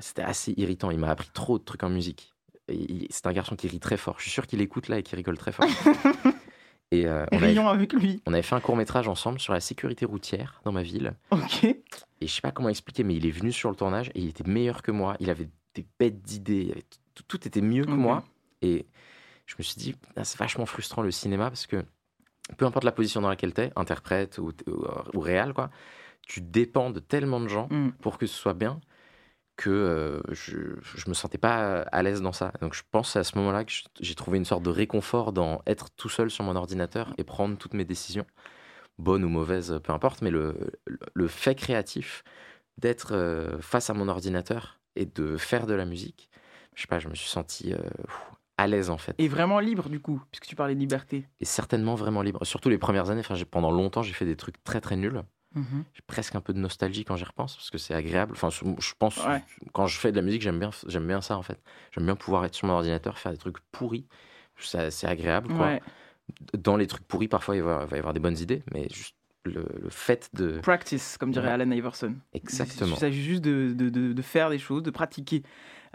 C'était assez irritant. Il m'a appris trop de trucs en musique. C'est un garçon qui rit très fort. Je suis sûr qu'il écoute là et qu'il rigole très fort. et euh, on, avait, avec lui. on avait fait un court métrage ensemble sur la sécurité routière dans ma ville. Ok. Et je sais pas comment expliquer, mais il est venu sur le tournage et il était meilleur que moi. Il avait des bêtes d'idées. Tout, tout était mieux que moi. Et je me suis dit, Putain, c'est vachement frustrant le cinéma parce que peu importe la position dans laquelle tu es, interprète ou, ou, ou réal, quoi, tu dépends de tellement de gens Mm. pour que ce soit bien que euh, je, je me sentais pas à l'aise dans ça. Donc je pense à ce moment-là que j'ai trouvé une sorte de réconfort dans être tout seul sur mon ordinateur et prendre toutes mes décisions, bonnes ou mauvaises, peu importe, mais le, le, fait créatif d'être euh, face à mon ordinateur et de faire de la musique, je sais pas, je me suis senti euh, à l'aise en fait. Et vraiment libre du coup, puisque tu parlais de liberté. Et certainement vraiment libre. Surtout les premières années, enfin, pendant longtemps, j'ai fait des trucs très très nuls. Mhm. J'ai presque un peu de nostalgie quand j'y repense parce que c'est agréable. Enfin, je pense Ouais. quand je fais de la musique, j'aime bien, j'aime bien ça en fait. J'aime bien pouvoir être sur mon ordinateur, faire des trucs pourris. C'est agréable quoi. Ouais. Dans les trucs pourris, parfois il va, y avoir des bonnes idées, mais juste le, le fait de. Practice, comme dirait Ouais. Alan Iverson. Exactement. Il s'agit juste de, de, de- de faire des choses, de pratiquer.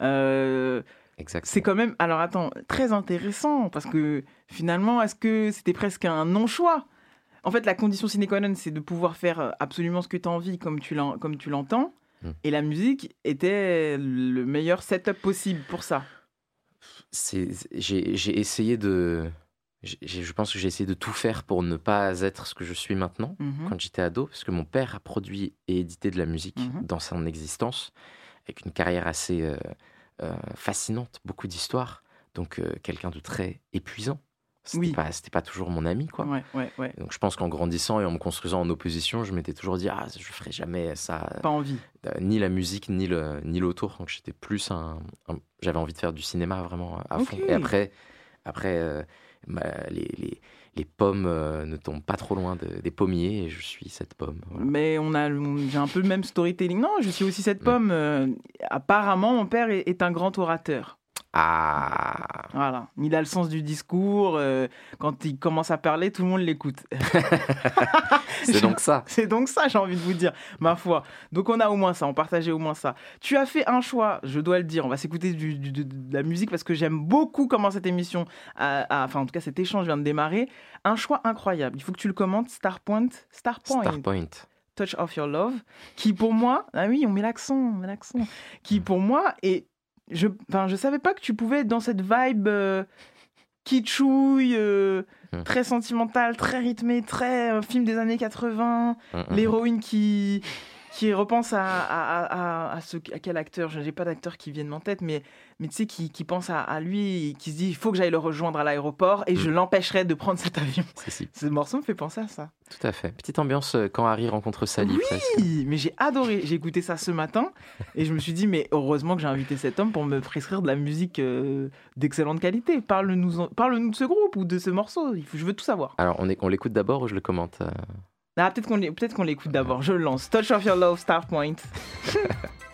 Euh, Exactement. c'est quand même, alors attends, très intéressant parce que finalement, est-ce que c'était presque un non-choix? En fait, la condition sine qua non, c'est de pouvoir faire absolument ce que tu as envie comme tu l'entends. Mm. Et la musique était le meilleur setup possible pour ça. J'ai, essayé de. je pense que j'ai essayé de tout faire pour ne pas être ce que je suis maintenant Mhm. quand j'étais ado, parce que mon père a produit et édité de la musique Mhm. dans son existence, avec une carrière assez euh, euh, fascinante, beaucoup d'histoires, donc euh, quelqu'un de très épuisant. C'était Oui. pas, c'était pas toujours mon ami, quoi. Ouais, ouais, ouais. Donc je pense qu'en grandissant et en me construisant en opposition, je m'étais toujours dit ah je ferai jamais ça. Pas envie. Euh, ni la musique ni le ni l'autour. Donc j'étais plus un, un- j'avais envie de faire du cinéma vraiment à fond. Et après après euh, les, les les pommes euh, ne tombent pas trop loin de- des pommiers et je suis cette pomme. Voilà. Mais on a, j'ai un peu le même storytelling. Non, je suis aussi Mm. cette pomme. euh, apparemment, mon père est, est un grand orateur. Ah Voilà. Il a le sens du discours. euh, quand il commence à parler, tout le monde l'écoute. c'est donc ça. C'est donc ça, j'ai envie de vous dire, ma foi. Donc on a au moins ça, on partageait au moins ça. Tu as fait un choix, je dois le dire. On va s'écouter de, de la musique parce que j'aime beaucoup comment cette émission, a- a- enfin en tout cas cet échange vient de démarrer. Un choix incroyable. Il faut que tu le commentes. Starpoint, Starpoint. Starpoint. Touch of Your Love, qui pour moi, ah oui, on met l'accent, on met l'accent, qui pour moi est, je, enfin, je savais pas que tu pouvais être dans cette vibe euh, kitschouille, euh, Mm. très sentimentale, très rythmée, très euh, film des années 80, Mm, mm. l'héroïne qui qui repense à, à, à, à ce, à quel acteur, je n'ai pas d'acteur qui vienne en tête, mais, mais tu sais, qui, qui pense à, à lui, qui se dit, il faut que j'aille le rejoindre à l'aéroport et je l'empêcherai de prendre cet avion. Si. Ce morceau me fait penser à ça. Tout à fait. Petite ambiance euh, quand Harry rencontre Sally. presque. Oui, mais j'ai adoré. J'ai écouté ça ce matin et je me suis dit, mais heureusement que j'ai invité cet homme pour me prescrire de la musique euh, d'excellente qualité. Parle-nous parle de ce groupe ou de ce morceau. Je veux tout savoir. Alors on l'écoute d'abord ou je le commente euh? Ah, peut-être qu'on l'écoute d'abord. Je lance. Touch of Your Love, Star Point.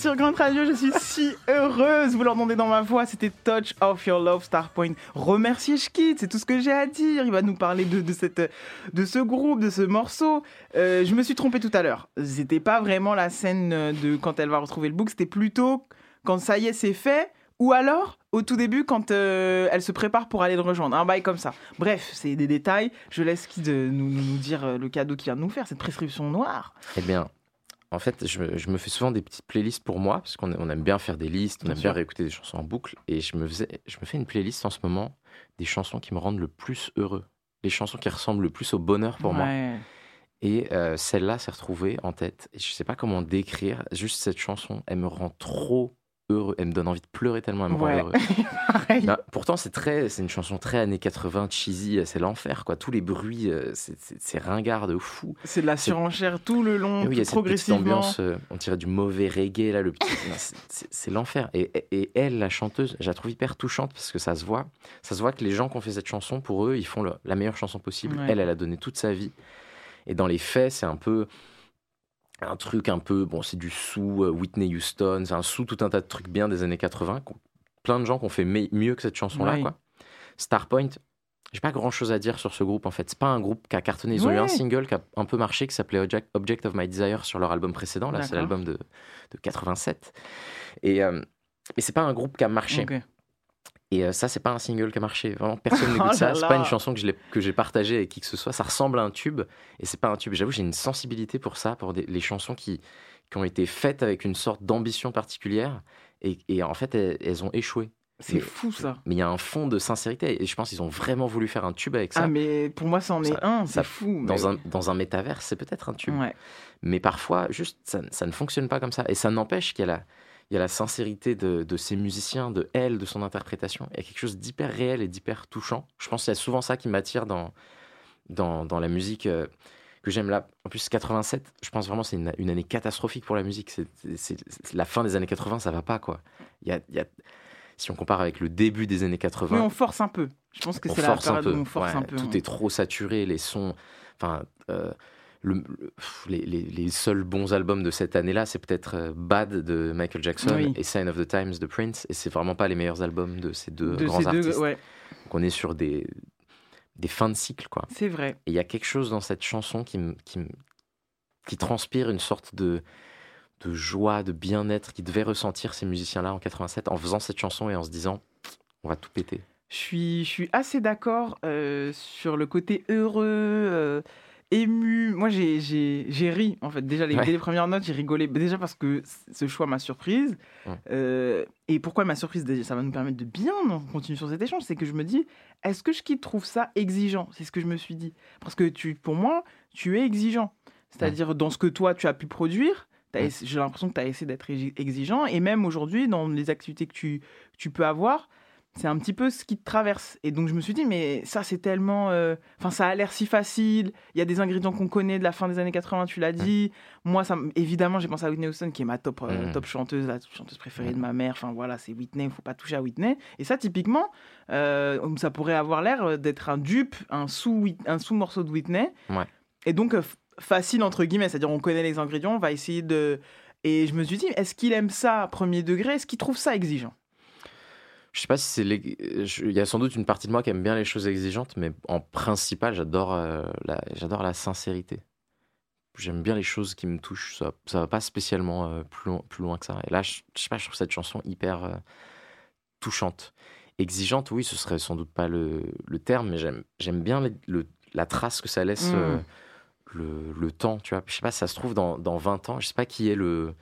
sur Grand Radio, je suis si heureuse. Vous l'entendez dans ma voix, c'était Touch of Your Love Starpoint. Remerciez Schkid, c'est tout ce que j'ai à dire. Il va nous parler de, de, cette, de ce groupe, de ce morceau. Euh, je me suis trompée tout à l'heure. C'était pas vraiment la scène de quand elle va retrouver le book, c'était plutôt quand ça y est, c'est fait. Ou alors, au tout début, quand euh, elle se prépare pour aller le rejoindre. Un bail comme ça. Bref, c'est des détails. Je laisse qui de nous, nous, dire euh, le cadeau qu'il vient de nous faire, cette prescription noire. Eh bien, en fait, je, je me fais souvent des petites playlists pour moi, parce qu'on on aime bien faire des listes, on Bien aime sûr. bien réécouter des chansons en boucle, et je me, faisais, je me fais une playlist en ce moment des chansons qui me rendent le plus heureux, les chansons qui ressemblent le plus au bonheur pour moi. Et euh, celle-là s'est retrouvée en tête. Et je sais pas comment décrire, juste cette chanson, elle me rend trop heureux, elle me donne envie de pleurer tellement elle me Ouais. rend heureux. Ben, pourtant, c'est très, c'est une chanson très années 80, cheesy, c'est l'enfer, quoi. Tous les bruits, euh, c'est- ringard de fou. C'est de la surenchère tout le long, Et oui, il y a cette progressivement. ambiance, euh, on dirait du mauvais reggae, là, le petit... c'est- l'enfer. Et, et- et elle, la chanteuse, je la trouve hyper touchante parce que ça se voit. Ça se voit que les gens qui ont fait cette chanson, pour eux, ils font le- la meilleure chanson possible. Ouais. Elle, elle a donné toute sa vie. Et dans les faits, c'est un peu un truc un peu, bon, c'est du sous euh, Whitney Houston, c'est un sous tout un tas de trucs bien des années 80. qu'on- Plein de gens qui ont fait mieux que cette chanson-là, Ouais. quoi. Starpoint, j'ai pas grand chose à dire sur ce groupe en fait. C'est pas un groupe qui a cartonné. Ils ont eu un single qui a un peu marché qui s'appelait Object, of My Desire sur leur album précédent. Là, c'est l'album de, de 87. Et, euh, et c'est pas un groupe qui a marché. Et euh, ça, c'est pas un single qui a marché. Vraiment, personne Oh n'écoute ça. là C'est pas une chanson que je que j'ai partagée avec qui que ce soit. Ça ressemble à un tube et c'est pas un tube. J'avoue, j'ai une sensibilité pour ça, pour des- les chansons qui, qui ont été faites avec une sorte d'ambition particulière et, et en fait, elles, elles ont échoué. C'est fou ça. Mais il y a un fond de sincérité et je pense qu'ils ont vraiment voulu faire un tube avec ça. Ah, mais pour moi, ça en est Ça- un, ça- c'est fou. Dans, un, dans un métavers, c'est peut-être un tube. Ouais. Mais parfois, juste, ça, ça ne fonctionne pas comme ça. Et ça n'empêche qu'il y a la, il y a la sincérité de, de ces musiciens, de elle, de son interprétation. Il y a quelque chose d'hyper réel et d'hyper touchant. Je pense qu'il y a souvent ça qui m'attire dans, dans, dans la musique euh, que j'aime là. En plus, 87, je pense vraiment que c'est une, une année catastrophique pour la musique. C'est, la fin des années 80, ça va pas, quoi. Il y a, il y a- si on compare avec le début des années 80, Mais on force un peu. Je pense que c'est la période où on force Ouais, un peu. Tout est trop saturé, les sons. Enfin, euh, le- le- pff, les, les- les seuls bons albums de cette année-là, c'est peut-être euh, Bad de Michael Jackson Oui. et Sign of the Times de Prince. Et c'est vraiment pas les meilleurs albums de ces deux De grands ces deux, artistes. ouais. Donc on est sur des, des fins de cycle, quoi. C'est vrai. Et il y a quelque chose dans cette chanson qui, qui, qui transpire une sorte de, de joie, de bien-être qu'ils devaient ressentir ces musiciens-là en 87 en faisant cette chanson et en se disant on va tout péter. Je suis, je suis assez d'accord euh, sur le côté heureux, euh, ému. Moi, j'ai- ri, en fait. Déjà, les, Ouais. dès les premières notes, j'ai rigolé. Déjà parce que ce choix m'a surprise. Ouais. Euh, et pourquoi m'a surprise Déjà, Ça va nous permettre de bien continuer sur cet échange. C'est que je me dis, est-ce que je trouve ça exigeant? C'est ce que je me suis dit. Parce que tu, pour moi, tu es exigeant. C'est-à-dire, dans ce que toi, tu as pu produire, j'ai l'impression que tu as essayé d'être exi- exigeant. Et même aujourd'hui, dans les activités que tu, que tu peux avoir, c'est un petit peu ce qui te traverse. Et donc je me suis dit, mais ça c'est tellement... euh, Enfin, ça a l'air si facile. Il y a des ingrédients qu'on connaît de la fin des années 80, tu l'as dit. Moi, ça, évidemment, j'ai pensé à Whitney Houston, qui est ma top, euh, Mm. top chanteuse, la chanteuse préférée de ma mère. Enfin voilà, c'est Whitney, il faut pas toucher à Whitney. Et ça, typiquement, euh, ça pourrait avoir l'air d'être un dupe, un sous, un sous morceau de Whitney. Ouais. Et donc, facile, entre guillemets, c'est-à-dire on connaît les ingrédients, on va essayer de... Et je me suis dit, est-ce qu'il aime ça premier degré? Est-ce qu'il trouve ça exigeant? Je sais pas si c'est. je- Il y a sans doute une partie de moi qui aime bien les choses exigeantes, mais en principal, j'adore euh, la... j'adore la sincérité. J'aime bien les choses qui me touchent. Ça, ça va pas spécialement euh, plus, loin, plus loin que ça. Et là, je, je sais pas, je trouve cette chanson hyper euh, touchante. Exigeante, oui, ce serait sans doute pas le, le terme, mais j'aime j'aime bien le- le- la trace que ça laisse Mm. euh, le, le temps. Tu vois, je sais pas, ça se trouve dans, dans 20 ans. Je sais pas qui est le.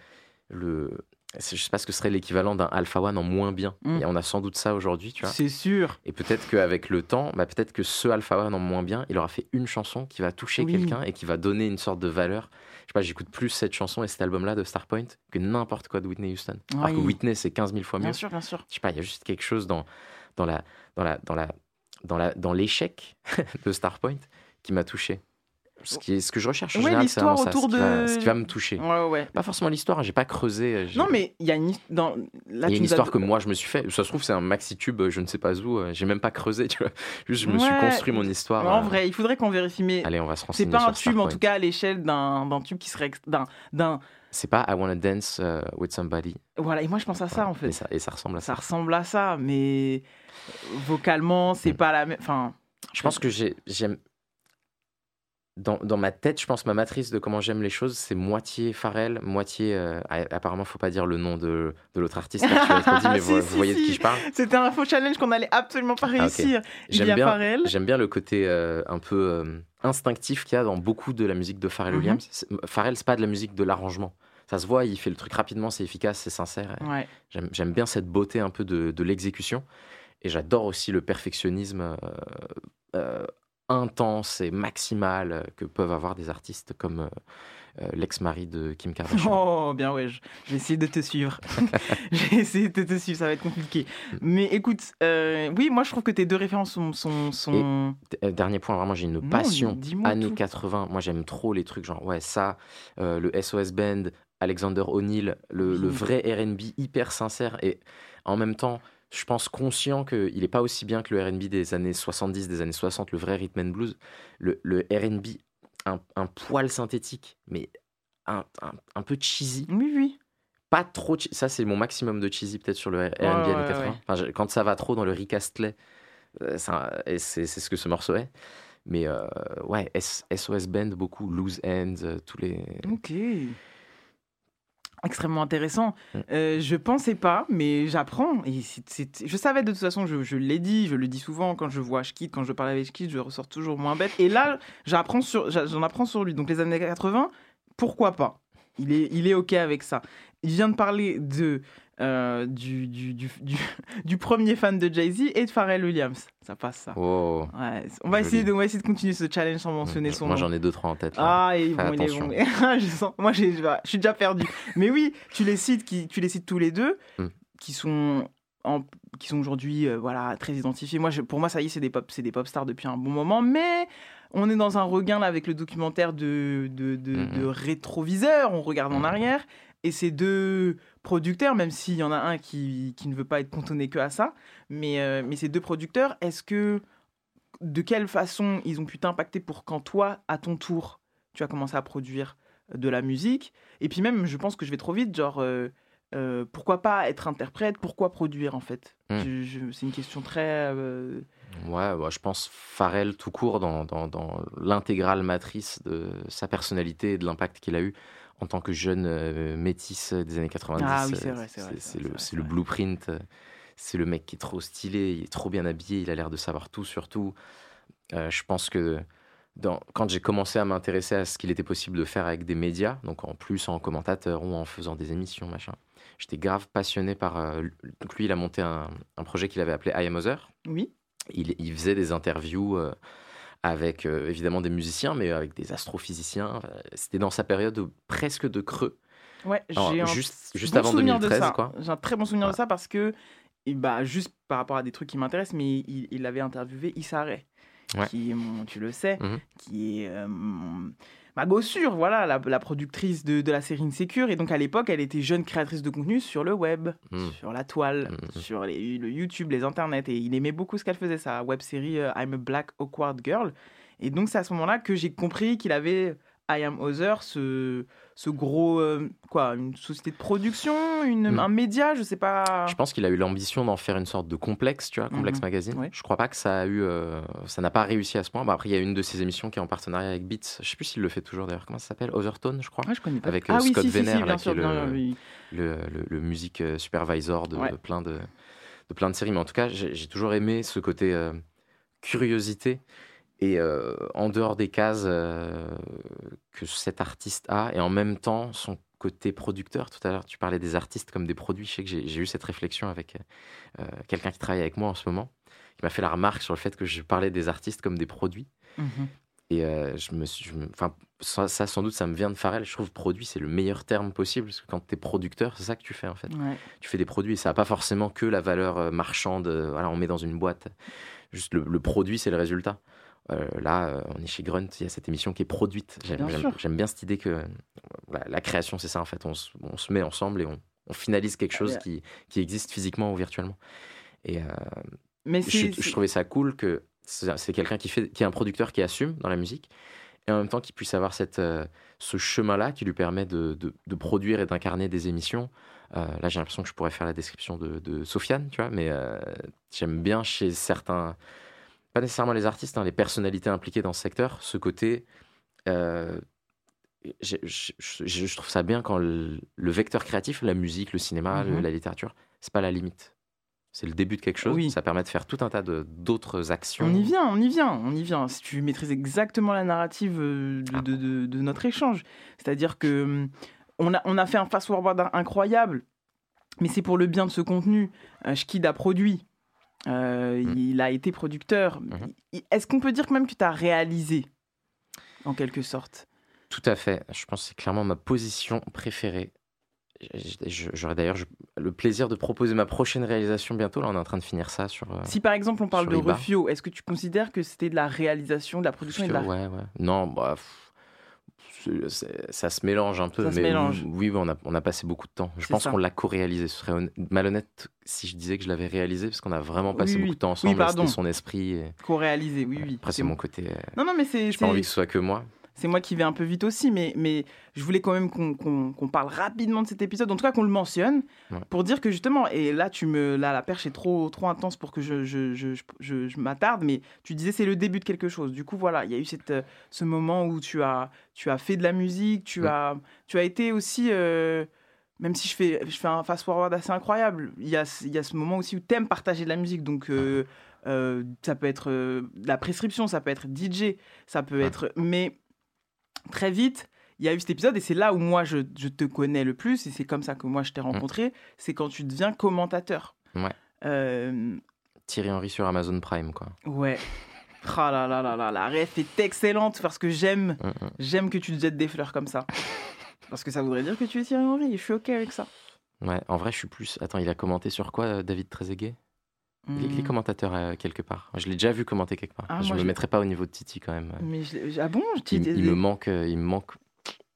le je sais pas ce que serait l'équivalent d'un Alpha One en moins bien. Mm. Et on a sans doute ça aujourd'hui, tu vois. C'est sûr. Et peut-être qu'avec le temps, bah, peut-être que ce Alpha One en moins bien, il aura fait une chanson qui va toucher Oui. quelqu'un et qui va donner une sorte de valeur. Je sais pas, j'écoute plus cette chanson et cet album-là de Starpoint que n'importe quoi de Whitney Houston. Alors que Oui. Whitney, c'est 15 000 fois mieux. Bien sûr, bien sûr. Je sais pas, il y a juste quelque chose dans, dans la, dans la, dans la, dans la, dans l'échec de Starpoint qui m'a touché. Ce, qui est, ce que je recherche en Ouais, c'est l'histoire ça, ce autour qui, va, de- ce qui va me toucher. Ouais, ouais. Pas forcément l'histoire, hein, j'ai pas creusé. euh, Non, mais il y a une. his- Dans... Là, il y a tu une nous as- histoire que moi je me suis fait. Ça se trouve, c'est un maxi tube, je ne sais pas où. euh, J'ai même pas creusé, tu vois. Juste, je me suis construit mon histoire. En euh, vrai, il faudrait qu'on vérifie. Mais Allez, on va se c'est renseigner. pas un tube, en tout cas, à l'échelle d'un tube qui serait. d'un- C'est pas I Wanna Dance euh, with Somebody. Voilà, et moi, je pense à ça, en fait. Et ça, et ça ressemble à Ça ça. ressemble à ça, mais vocalement, c'est pas la même. Enfin, Je pense que j'ai- j'aime. Dans, dans ma tête, je pense ma matrice de comment j'aime les choses, c'est moitié Pharrell, moitié. euh, apparemment, faut pas dire le nom de, de l'autre artiste, là, dit, mais Si, vous, si, vous voyez de qui je parle. C'était un faux challenge qu'on allait absolument pas Ah, réussir. Y J'aime a bien, j'aime bien le côté euh, un peu euh, instinctif qu'il y a dans beaucoup de la musique de Pharrell Mhm. Williams. C'est- Pharrell, c'est pas de la musique de l'arrangement. Ça se voit, il fait le truc rapidement, c'est efficace, c'est sincère. Ouais. J'aime, bien cette beauté un peu de, de l'exécution. Et j'adore aussi le perfectionnisme euh, intense et maximal euh, que peuvent avoir des artistes comme euh, euh, l'ex-mari de Kim Kardashian. Oh, bien ouais, vais essayer de te suivre. je vais essayer de te suivre, ça va être compliqué. Mais écoute, euh, oui, moi je trouve que tes deux références sont. sont, sont... Dernier point, vraiment, j'ai une Non, passion. Années tout. 80, moi j'aime trop les trucs genre, ouais, ça, euh, le SOS Band, Alexander O'Neill, le, vrai RB hyper sincère et en même temps, je pense conscient qu'il n'est pas aussi bien que le RB des années 70, des années 60, le vrai rhythm and blues. Le, le RB, un, un poil synthétique, mais un, un, un peu cheesy. Oui, oui. Pas trop. Ça, c'est mon maximum de cheesy peut-être sur le RB Ouais, années ouais, 80. ouais. Enfin, je- quand ça va trop dans le Rick Astley, euh, c'est ce que ce morceau est. Mais euh, ouais, S- SOS Band, beaucoup, Loose Ends, euh, tous les. Ok. Extrêmement intéressant. Mm. Euh, je pensais pas, mais j'apprends. Et c'est- c'est- je savais de toute façon, je, je l'ai dit, je le dis souvent quand je vois Ashkid, quand je parle avec Ashkid, je ressors toujours moins bête. Et là, j'apprends sur, j'en apprends sur lui. Donc les années 80, pourquoi pas? Il est, il est OK avec ça. Il vient de parler de, euh, du, du, du, du, premier fan de Jay-Z et de Pharrell Williams. Ça passe, ça. Oh. Ouais, on, va essayer de, on va essayer de continuer ce challenge sans mentionner son Moi, nom. j'en ai deux, trois en tête. là. Ah, et bon, il est bon. je sens, moi, je suis déjà perdu. Mais oui, tu les cites, qui, tu les cites tous les deux, Mm. qui sont, en, qui sont aujourd'hui euh, voilà, très identifiés. Moi, je- pour moi, ça y est, c'est des, pop, c'est des pop stars depuis un bon moment. Mais on est dans un regain là, avec le documentaire de, de, de, Mhm. de rétroviseur. On regarde en Mhm. arrière. Et ces deux producteurs, même s'il y en a un qui, qui ne veut pas être cantonné que à ça, mais, euh, mais ces deux producteurs, est-ce que de quelle façon ils ont pu t'impacter pour quand toi, à ton tour, tu as commencé à produire de la musique? Et puis même, je pense que je vais trop vite, genre, euh, euh, pourquoi pas être interprète? Pourquoi produire en fait? Hmm. C'est une question très... euh, Ouais, bah, je pense Pharrell tout court dans, dans, dans l'intégrale matrice de sa personnalité et de l'impact qu'il a eu en tant que jeune euh, métis des années 90. Ah oui, euh, c'est vrai, c'est vrai, c'est C'est vrai, le, blueprint. C'est le mec qui est trop stylé, il est trop bien habillé, il a l'air de savoir tout sur tout. Euh, je pense que dans, quand j'ai commencé à m'intéresser à ce qu'il était possible de faire avec des médias, donc en plus en commentateur ou en faisant des émissions, machin, j'étais grave passionné par. euh, donc lui, il a monté un, un projet qu'il avait appelé I Am Other Oui. il, il faisait des interviews euh, avec euh, évidemment des musiciens, mais avec des astrophysiciens. C'était dans sa période presque de creux. Ouais, j'ai un juste- juste bon avant souvenir 2013, de ça. quoi. J'ai un très bon souvenir de ça parce que, et bah, juste par rapport à des trucs qui m'intéressent, mais il, il avait interviewé Issa Rae, Ouais. qui est mon, tu le sais, Mhm. qui est euh, mon- ma gossure, voilà, la, la productrice de, de la série Insecure. Et donc à l'époque, elle était jeune créatrice de contenu sur le web, Mm. sur la toile, Mhm. sur les, le YouTube, les internets. Et il aimait beaucoup ce qu'elle faisait, sa web série euh, I'm a Black Awkward Girl. Et donc c'est à ce moment-là que j'ai compris qu'il avait I Am Other, ce, ce gros, euh, quoi, une société de production, une, Mm. un média, je sais pas. Je pense qu'il a eu l'ambition d'en faire une sorte de complexe, tu vois, complexe Mhm. magazine. Ouais. Je crois pas que ça a eu, euh, ça n'a pas réussi à ce point. Bah, après, il y a une de ses émissions qui est en partenariat avec Beats. Je sais plus s'il le fait toujours d'ailleurs. Comment ça s'appelle? Overtone, je crois. Ah, je connais pas. Avec Ah euh, oui, Scott si, si, si, Venner, là, qui est le, oui. le, le- le music supervisor de Ouais. plein de, de plein de séries. Mais en tout cas, j'ai toujours aimé ce côté curiosité et euh, en dehors des cases euh, que cet artiste a, et en même temps son côté producteur. Tout à l'heure, tu parlais des artistes comme des produits. Je sais que j'ai eu cette réflexion avec euh, quelqu'un qui travaille avec moi en ce moment, qui m'a fait la remarque sur le fait que je parlais des artistes comme des produits. Mhm. Et je me suis, enfin, ça, ça, sans doute, ça me vient de Pharrell. Je trouve produit, c'est le meilleur terme possible parce que quand tu es producteur, c'est ça que tu fais en fait. Ouais. Tu fais des produits et ça n'a pas forcément que la valeur marchande. voilà, on met dans une boîte. Juste le, le produit, c'est le résultat. Euh, là, euh, on est chez Grunt, il y a cette émission qui est produite. J'aime Bien cette idée que euh, la, la création, c'est ça en fait. On, se- on se met ensemble et on, on finalise quelque chose Ouais. qui, qui existe physiquement ou virtuellement. Et Mais je, trouvais ça cool que c'est quelqu'un qui, fait, qui est un producteur qui assume dans la musique et en même temps qui puisse avoir cette, euh, ce chemin-là qui lui permet de, de- de produire et d'incarner des émissions. Euh, là, j'ai l'impression que je pourrais faire la description de, de Sofiane, tu vois, mais euh, j'aime bien chez certains, pas nécessairement les artistes, hein, les personnalités impliquées dans ce secteur, ce côté. euh, je, je- je trouve ça bien quand le, le vecteur créatif, la musique, le cinéma, le- Mhm. la littérature, c'est pas la limite. C'est le début de quelque chose. Oui. Ça permet de faire tout un tas de- d'autres actions. On y vient, on y vient, on y vient. Si tu maîtrises exactement la narrative euh, Ah. de, de- de- de notre échange, c'est-à-dire que hum, on a, on a fait un fast-forward incroyable, mais c'est pour le bien de ce contenu. Euh, Schkid a produit, euh, Mm. il a été producteur. Mhm. Il- Est-ce qu'on peut dire que même que tu as réalisé, en quelque sorte? Tout à fait. Je pense que c'est clairement ma position préférée. J- j- J'aurai d'ailleurs le plaisir de proposer ma prochaine réalisation bientôt. Là, on est en train de finir ça sur. euh, Si par exemple on parle de. Refio, est-ce que tu considères que c'était de la réalisation, de la production et de la... Ouais, ouais. Non, bah, pff, ça se mélange un peu. Ça se mais mélange. Oui, oui, on a, on a passé beaucoup de temps. Je pense qu'on l'a co-réalisé. Ce serait honnête- malhonnête si je disais que je l'avais réalisé, parce qu'on a vraiment passé Oui, beaucoup oui. de temps Oui, ensemble. pardon. C'était son esprit. et- Co-réalisé, oui, oui. Après, c'est mon côté. euh, Non, non, mais c'est... J'ai pas envie que ce soit que moi. C'est moi qui vais un peu vite aussi, mais, mais je voulais quand même qu'on qu'on- qu'on parle rapidement de cet épisode, en tout cas qu'on le mentionne, Ouais. pour dire que justement, et là, tu me, là la perche est trop, trop intense pour que je, je, je, je- m'attarde, mais tu disais c'est le début de quelque chose. Du coup, voilà, il y a eu cette, euh, ce moment où tu as, tu as fait de la musique, tu, Ouais. as, tu as été aussi... euh, même si je fais, je fais un fast-forward assez incroyable, il y a, il y a ce moment aussi où tu aimes partager de la musique. Donc, euh, euh, ça peut être de la prescription, ça peut être DJ, ça peut être. Mais très vite, il y a eu cet épisode et c'est là où moi je, je te connais le plus et c'est comme ça que moi je t'ai rencontré. C'est quand tu deviens commentateur. Ouais. Euh, Thierry Henry sur Amazon Prime, quoi. ouais. Ah là là là là, la ref est excellente parce que j'aime, Mm, mm. j'aime que tu te jettes des fleurs comme ça. Parce que ça voudrait dire que tu es Thierry Henry je suis ok avec ça. Ouais, en vrai, je suis plus. Attends, il a commenté sur quoi, euh, David Trezeguet? Il est- il est Hmm. commentateur euh, quelque part. Je l'ai déjà vu commenter quelque part. Ah, je moi, me mettrai pas au niveau de Titi quand même. Mais je l'ai- ah bon je Il, il me manque, euh, il me manque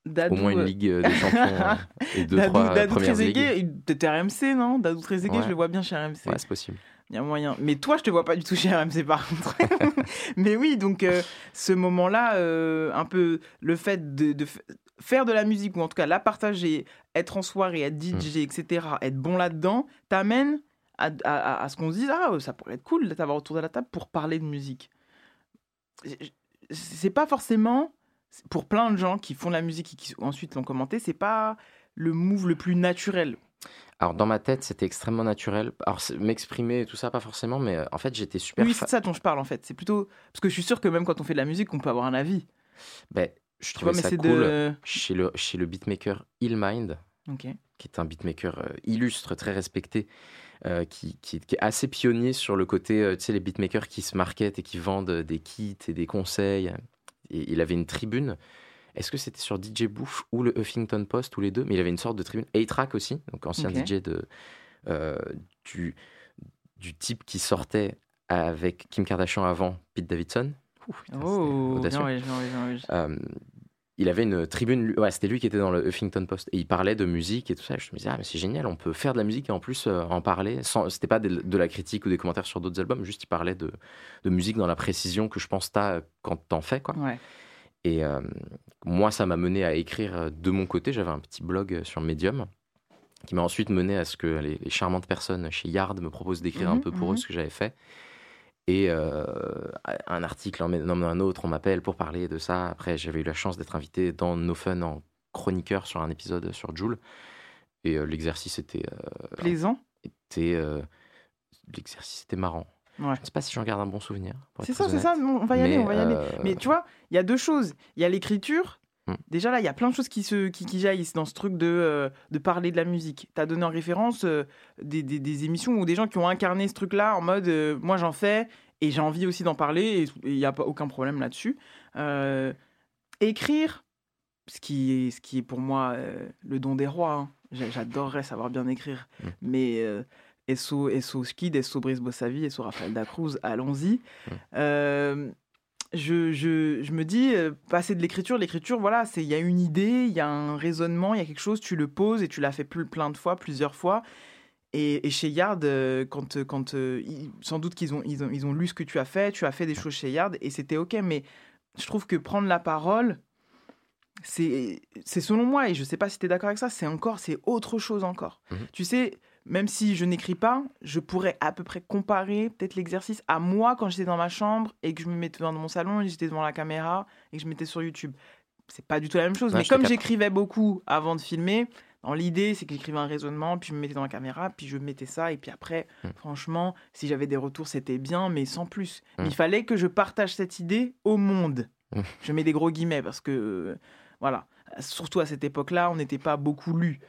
Dadou, au moins une ligue euh, des champions et deux Dadou, trois Dadou premières ligues. Trezeguet, il- t'étais RMC, non? Dadou Trezeguet, Ouais. je le vois bien chez RMC. Ouais, c'est possible. Il y a moyen. Mais toi, je te vois pas du tout chez RMC par contre. Mais oui, donc euh, ce moment-là, euh, un peu le fait de, faire de la musique, ou en tout cas la partager, être en soirée, être DJ, etc., être bon là-dedans, t'amène à, à- à ce qu'on se dise Ah, ça pourrait être cool de t'avoir autour de la table pour parler de musique. C'est pas forcément, pour plein de gens qui font de la musique et qui ensuite l'ont commenté, c'est pas le move le plus naturel. Alors dans ma tête, c'était extrêmement naturel. Alors m'exprimer tout ça, pas forcément, mais euh, en fait, j'étais super. Oui, c'est ça dont je parle en fait. C'est plutôt. Parce que je suis sûr que même quand on fait de la musique, on peut avoir un avis. Ben, je vois, trouvais mais ça cool de- chez, le, chez le beatmaker Illmind, Ok. qui est un beatmaker euh, illustre, très respecté, euh, qui, qui- qui est assez pionnier sur le côté, euh, tu sais, les beatmakers qui se marketent et qui vendent des kits et des conseils. Et il avait une tribune. Est-ce que c'était sur DJ Bouffe ou le Huffington Post ou les deux? Mais il avait une sorte de tribune. A-Track aussi, donc ancien. DJ de, euh, du, du type qui sortait avec Kim Kardashian avant Pete Davidson. Ouh, putain, c'était Oh, bien, ouais, bien, ouais, bien. Euh, il avait une tribune, ouais, c'était lui qui était dans le Huffington Post et il parlait de musique et tout ça. Et je me disais, ah, mais c'est génial, on peut faire de la musique et en plus euh, en parler. C'était pas de, de la critique ou des commentaires sur d'autres albums, juste il parlait de, de musique dans la précision que je pense t'as quand t'en fais, quoi. Ouais. Et euh, moi, ça m'a mené à écrire euh, de mon côté. J'avais un petit blog euh, sur Medium qui m'a ensuite mené à ce que les, les charmantes personnes chez Yard me proposent d'écrire un Mhm, peu pour mhm. eux ce que j'avais fait. Et euh, un article en nomme un autre, on m'appelle pour parler de ça. Après, j'avais eu la chance d'être invité dans No Fun en chroniqueur sur un épisode sur Joule. Et euh, l'exercice était. euh, Plaisant. était l'exercice était marrant. Ouais. Je ne sais pas si j'en garde un bon souvenir. C'est ça, c'est ça, on va y aller, on va y aller. Mais tu vois, il y a deux choses. Il y a l'écriture. Hmm. Déjà là, il y a plein de choses qui, se, qui, qui jaillissent dans ce truc de, euh, de parler de la musique. Tu as donné en référence euh, des, des- des émissions ou des gens qui ont incarné ce truc-là en mode euh, moi j'en fais et j'ai envie aussi d'en parler et il n'y a pas aucun problème là-dessus. Écrire, ce qui, est, ce qui est pour moi le don des rois. hein. J'a- J'adorerais savoir bien écrire. Hmm. Mais SO, SO Skid, SO Brice Bossavi, SO Raphaël Dacruz, allons-y. Hmm. Je, je, je me dis, euh, passer de l'écriture, l'écriture, voilà, c'est il y a une idée, il y a un raisonnement, il y a quelque chose, tu le poses et tu l'as fait plus, plein de fois, plusieurs fois. Et, et chez Yard, euh, quand, quand euh, ils- sans doute qu'ils ont, ils ont, ils ont lu ce que tu as fait, tu as fait des choses chez Yard et c'était ok. Mais je trouve que prendre la parole, c'est c'est selon moi, et je sais pas si tu es d'accord avec ça, c'est encore, c'est autre chose encore. Mhm. Tu sais, même si je n'écris pas, je pourrais à peu près comparer peut-être l'exercice à moi quand j'étais dans ma chambre et que je me mettais dans mon salon, et j'étais devant la caméra et que je mettais sur YouTube. C'est pas du tout la même chose, Ouais, mais comme j'écrivais beaucoup avant de filmer, dans l'idée, c'est que j'écrivais un raisonnement, puis je me mettais dans la caméra, puis je mettais ça, et puis après, Mm. franchement, si j'avais des retours, c'était bien, mais sans plus. Mais Mm. il fallait que je partage cette idée au monde. Mm. Je mets des gros guillemets parce que, euh, voilà, surtout à cette époque-là, on n'était pas beaucoup lu.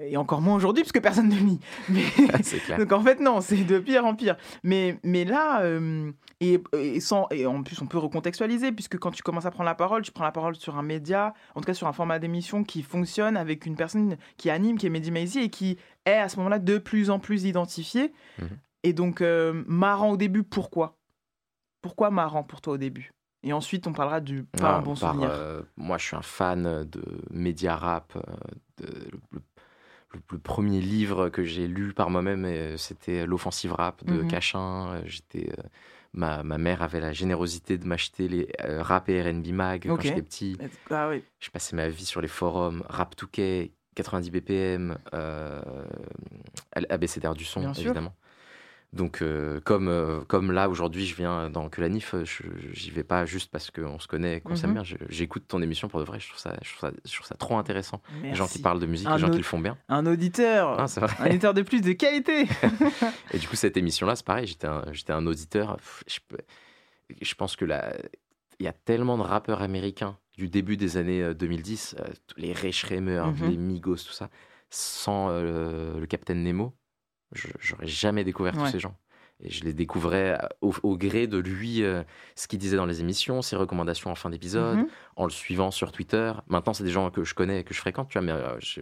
Et encore moins aujourd'hui, parce que personne ne lit. Mais... C'est clair. Donc en fait, non, c'est de pire en pire. Mais, mais là, euh, et, et, sans, et en plus, on peut recontextualiser, puisque quand tu commences à prendre la parole, tu prends la parole sur un média, en tout cas sur un format d'émission qui fonctionne avec une personne qui anime, qui est Mehdi Maizi, et qui est à ce moment-là de plus en plus identifiée. Mhm. Et donc, euh, marrant au début, pourquoi? Pourquoi marrant pour toi au début? Et ensuite, on parlera du pas Ah, un bon par, souvenir. euh, moi, je suis un fan de média rap. de- le, le- premier livre que j'ai lu par moi-même, euh, c'était L'offensive rap de Mhm. Cachin. Euh, J'étais, euh, ma, ma mère avait la générosité de m'acheter les rap et R&B mag quand j'étais petit. Ah oui. Je passais ma vie sur les forums Rap 2K, 90 BPM, euh, ABCDR du son, Bien évidemment. Donc, euh, comme, euh, comme là, aujourd'hui, je viens dans Que la Nif, euh, j'y vais pas juste parce qu'on se connaît, qu'on s'aime Mhm. bien. J'écoute ton émission pour de vrai. Je trouve ça, je trouve ça, je trouve ça trop intéressant. Les gens qui parlent de musique, Un les gens qui le font bien. Un auditeur, Ah, un auditeur de plus de qualité. Et du coup, cette émission-là, c'est pareil. J'étais un, un auditeur. Je, pense que là, il y a tellement de rappeurs américains du début des années euh, 2010, euh, tous les Ray Schremer, Mhm. les Migos, tout ça, sans euh, le Captain Nemo, j'aurais jamais découvert Ouais. tous ces gens. Et je les découvrais euh, au, au gré de lui, euh, ce qu'il disait dans les émissions, ses recommandations en fin d'épisode, Mhm. en le suivant sur Twitter. Maintenant, c'est des gens que je connais et que je fréquente, tu vois, mais euh, je-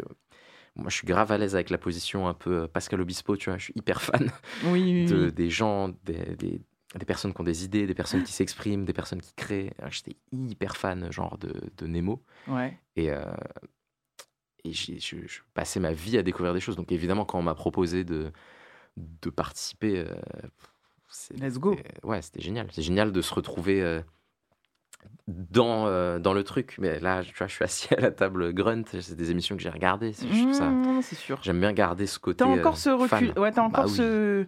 moi, je suis grave à l'aise avec la position un peu Pascal Obispo, tu vois, je suis hyper fan Oui, oui, de- oui. des gens, des, des- des personnes qui ont des idées, des personnes qui s'expriment, des personnes qui créent. J'étais hyper fan, genre, de, de Nemo. Ouais. Et, euh, et je, je passais ma vie à découvrir des choses. Donc, évidemment, quand on m'a proposé de, de participer, euh, c'est- Let's go. Ouais, c'était génial. C'est génial de se retrouver euh, dans, euh, dans le truc. Mais là, tu vois, je suis assis à la table Grunt. C'est des émissions que j'ai regardées. Mmh, c'est sûr. J'aime bien garder ce côté. T'as encore euh, ce recul. Ouais, t'as Bah encore oui. ce.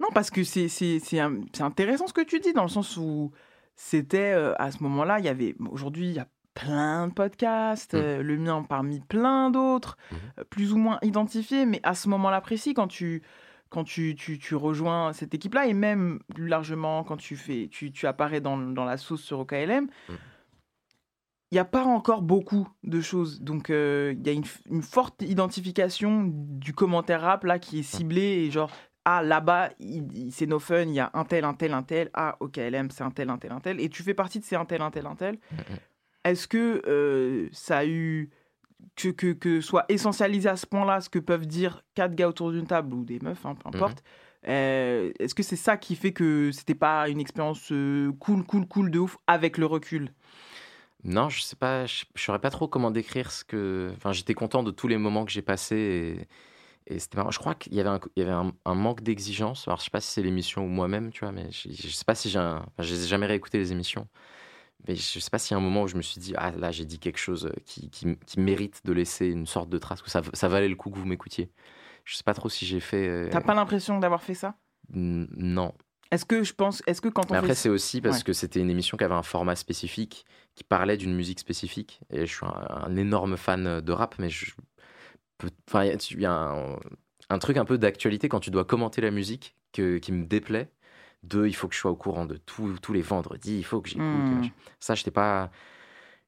Non, parce que c'est c'est- c'est un- intéressant ce que tu dis, dans le sens où c'était à ce moment-là, il y avait. Aujourd'hui, il y a plein de podcasts, Mm. euh, le mien parmi plein d'autres, Mhm. euh, plus ou moins identifiés, mais à ce moment-là précis, quand tu. Quand tu, tu, tu rejoins cette équipe-là, et même plus largement quand tu, fais, tu, tu apparais dans, dans la sauce sur OKLM, Mm. il n'y a pas encore beaucoup de choses. Donc, euh, il y a une, forte identification du commentaire rap là qui est ciblé et genre, ah là-bas, c'est no fun, il y a un tel, un tel, un tel. Ah, ok, LM, c'est un tel, un tel, un tel. Et tu fais partie de ces un tel, un tel, un tel. Est-ce que euh, ça a eu. Que, que, que soit essentialisé à ce point-là ce que peuvent dire quatre gars autour d'une table ou des meufs, hein, peu importe. Euh, Est-ce que c'est ça qui fait que c'était pas une expérience cool, cool, cool de ouf avec le recul? Non, je sais pas, je je saurais pas trop comment décrire ce que. Enfin, j'étais content de tous les moments que j'ai passés et, et c'était marrant. Je crois qu'il y avait un, il y avait un, un manque d'exigence. Alors, je sais pas si c'est l'émission ou moi-même, tu vois, mais je, je sais pas si j'ai un. Enfin, j'ai jamais réécouté les émissions, mais je sais pas s'il y a un moment où je me suis dit, ah là, j'ai dit quelque chose qui, qui, qui mérite de laisser une sorte de trace, que ça, ça valait le coup que vous m'écoutiez. Je sais pas trop si j'ai fait. euh, T'as pas l'impression d'avoir fait ça? N- Non. Est-ce que je pense, est-ce que quand on Mais fait après, c'est aussi parce Ouais. que c'était une émission qui avait un format spécifique, qui parlait d'une musique spécifique. Et je suis un, un énorme fan de rap, mais je enfin, il y a- il y a un, un truc un peu d'actualité quand tu dois commenter la musique que, qui me déplaît. De, il faut que je sois au courant de tout- tous les vendredis, il faut que j'écoute. Hmm. Ça, j'étais pas,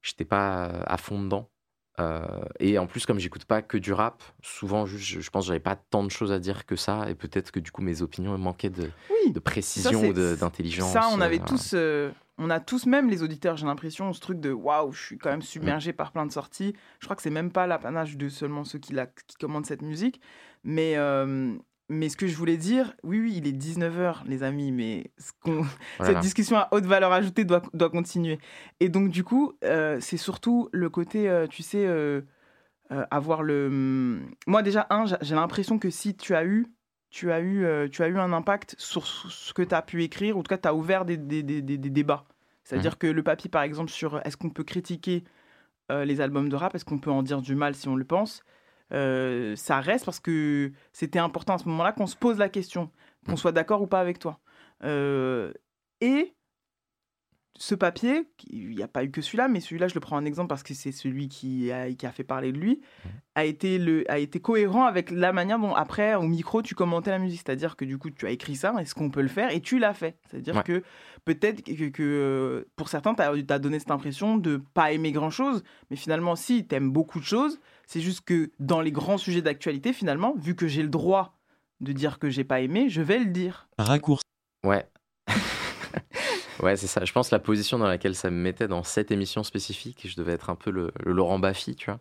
j'étais pas à fond dedans. Euh, et en plus, comme j'écoute pas que du rap, souvent, juste, je, je pense que j'avais pas tant de choses à dire que ça, et peut-être que du coup, mes opinions manquaient de, Oui. de Ça, précision ou d'intelligence. Ça, on avait euh, tous, euh, on a tous, même les auditeurs, j'ai l'impression, ce truc de waouh, je suis quand même submergé par plein de sorties. Je crois que c'est même pas l'apanage de seulement ceux qui, la, qui commandent cette musique, mais euh, mais ce que je voulais dire, oui, oui, il est 19h, les amis, mais ce Voilà. cette discussion à haute valeur ajoutée doit, doit continuer. Et donc, du coup, euh, c'est surtout le côté, euh, tu sais, euh, avoir le. hum, Moi, déjà, un, j'ai l'impression que si tu as eu. Tu as, eu, tu as eu un impact sur ce que tu as pu écrire, ou en tout cas, tu as ouvert des, des- des- des- débats. C'est-à-dire que le papier, par exemple, sur est-ce qu'on peut critiquer les albums de rap, est-ce qu'on peut en dire du mal si on le pense? Euh, ça reste parce que c'était important à ce moment-là qu'on se pose la question, qu'on soit d'accord ou pas avec toi. Euh, et ce papier, il n'y a pas eu que celui-là, mais celui-là, je le prends en exemple parce que c'est celui qui a, qui a fait parler de lui, a été, le, a été cohérent avec la manière dont, après, au micro, tu commentais la musique. C'est-à-dire que du coup, tu as écrit ça, est-ce qu'on peut le faire? Et tu l'as fait. C'est-à-dire Ouais. que peut-être que, que, euh, pour certains, tu as, donné cette impression de pas aimer grand-chose, mais finalement, si, tu aimes beaucoup de choses. C'est juste que dans les grands sujets d'actualité, finalement, vu que j'ai le droit de dire que j'ai pas aimé, je vais le dire. Raccourci. Ouais. ouais, c'est ça. Je pense la position dans laquelle ça me mettait dans cette émission spécifique, je devais être un peu le, le Laurent Baffy, tu vois.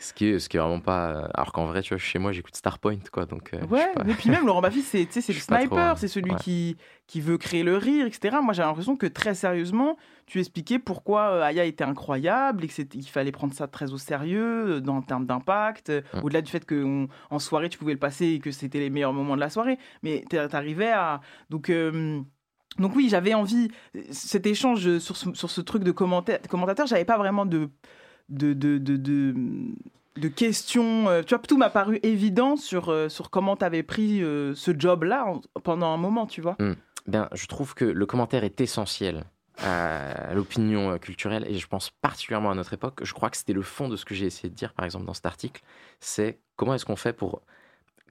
Ce qui est, ce qui est vraiment pas. euh, Alors qu'en vrai, tu vois, chez moi, j'écoute Starpoint, quoi. Donc, euh, Ouais, pas- et puis même Laurent Baffy, c'est le trop, sniper, euh, c'est celui ouais. qui, qui veut créer le rire, etc. Moi, j'ai l'impression que très sérieusement, tu expliquais pourquoi euh, Aya était incroyable et qu'il fallait prendre ça très au sérieux euh, dans, en termes d'impact, euh, Mm. au-delà du fait qu'en soirée, tu pouvais le passer et que c'était les meilleurs moments de la soirée. Mais t'a- t'arrivais à. Donc. euh, donc oui, j'avais envie, cet échange sur ce, sur ce truc de commenta- commentateur, j'avais pas vraiment de, de, de, de, de, questions. euh, Tu vois, tout m'a paru évident sur, euh, sur comment tu avais pris euh, ce job-là en- pendant un moment, tu vois. Hmm. Ben, je trouve que le commentaire est essentiel à l'opinion culturelle et je pense particulièrement à notre époque. Je crois que c'était le fond de ce que j'ai essayé de dire, par exemple, dans cet article. C'est comment est-ce qu'on fait pour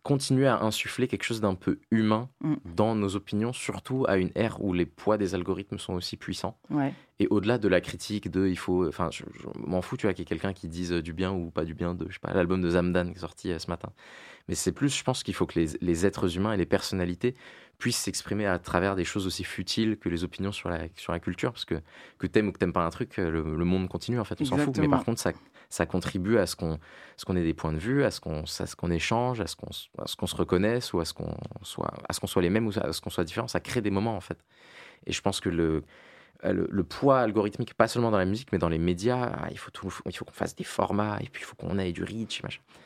continuer à insuffler quelque chose d'un peu humain Mm. dans nos opinions, surtout à une ère où les poids des algorithmes sont aussi puissants. Ouais. Et au-delà de la critique de, il faut, enfin, je, je m'en fous, tu vois, qu'il y ait quelqu'un qui dise du bien ou pas du bien de, je sais pas, l'album de Zamdan qui est sorti euh, ce matin. Mais c'est plus, je pense qu'il faut que les, les êtres humains et les personnalités puissent s'exprimer à travers des choses aussi futiles que les opinions sur la, sur la culture, parce que que t'aimes ou que t'aimes pas un truc, euh, le, le monde continue en fait, on s'en fout. Mais par contre, ça, ça contribue à ce qu'on, qu'on ait des points de vue, à ce qu'on, qu'on échange, à ce qu'on, qu'on se reconnaisse ou à ce qu'on soit, soit les mêmes ou à ce qu'on soit différents. Ça crée des moments en fait. Et je pense que le, le, poids algorithmique, pas seulement dans la musique, mais dans les médias, ah, il faut, faut qu'on fasse des formats, et puis il faut qu'on ait du reach.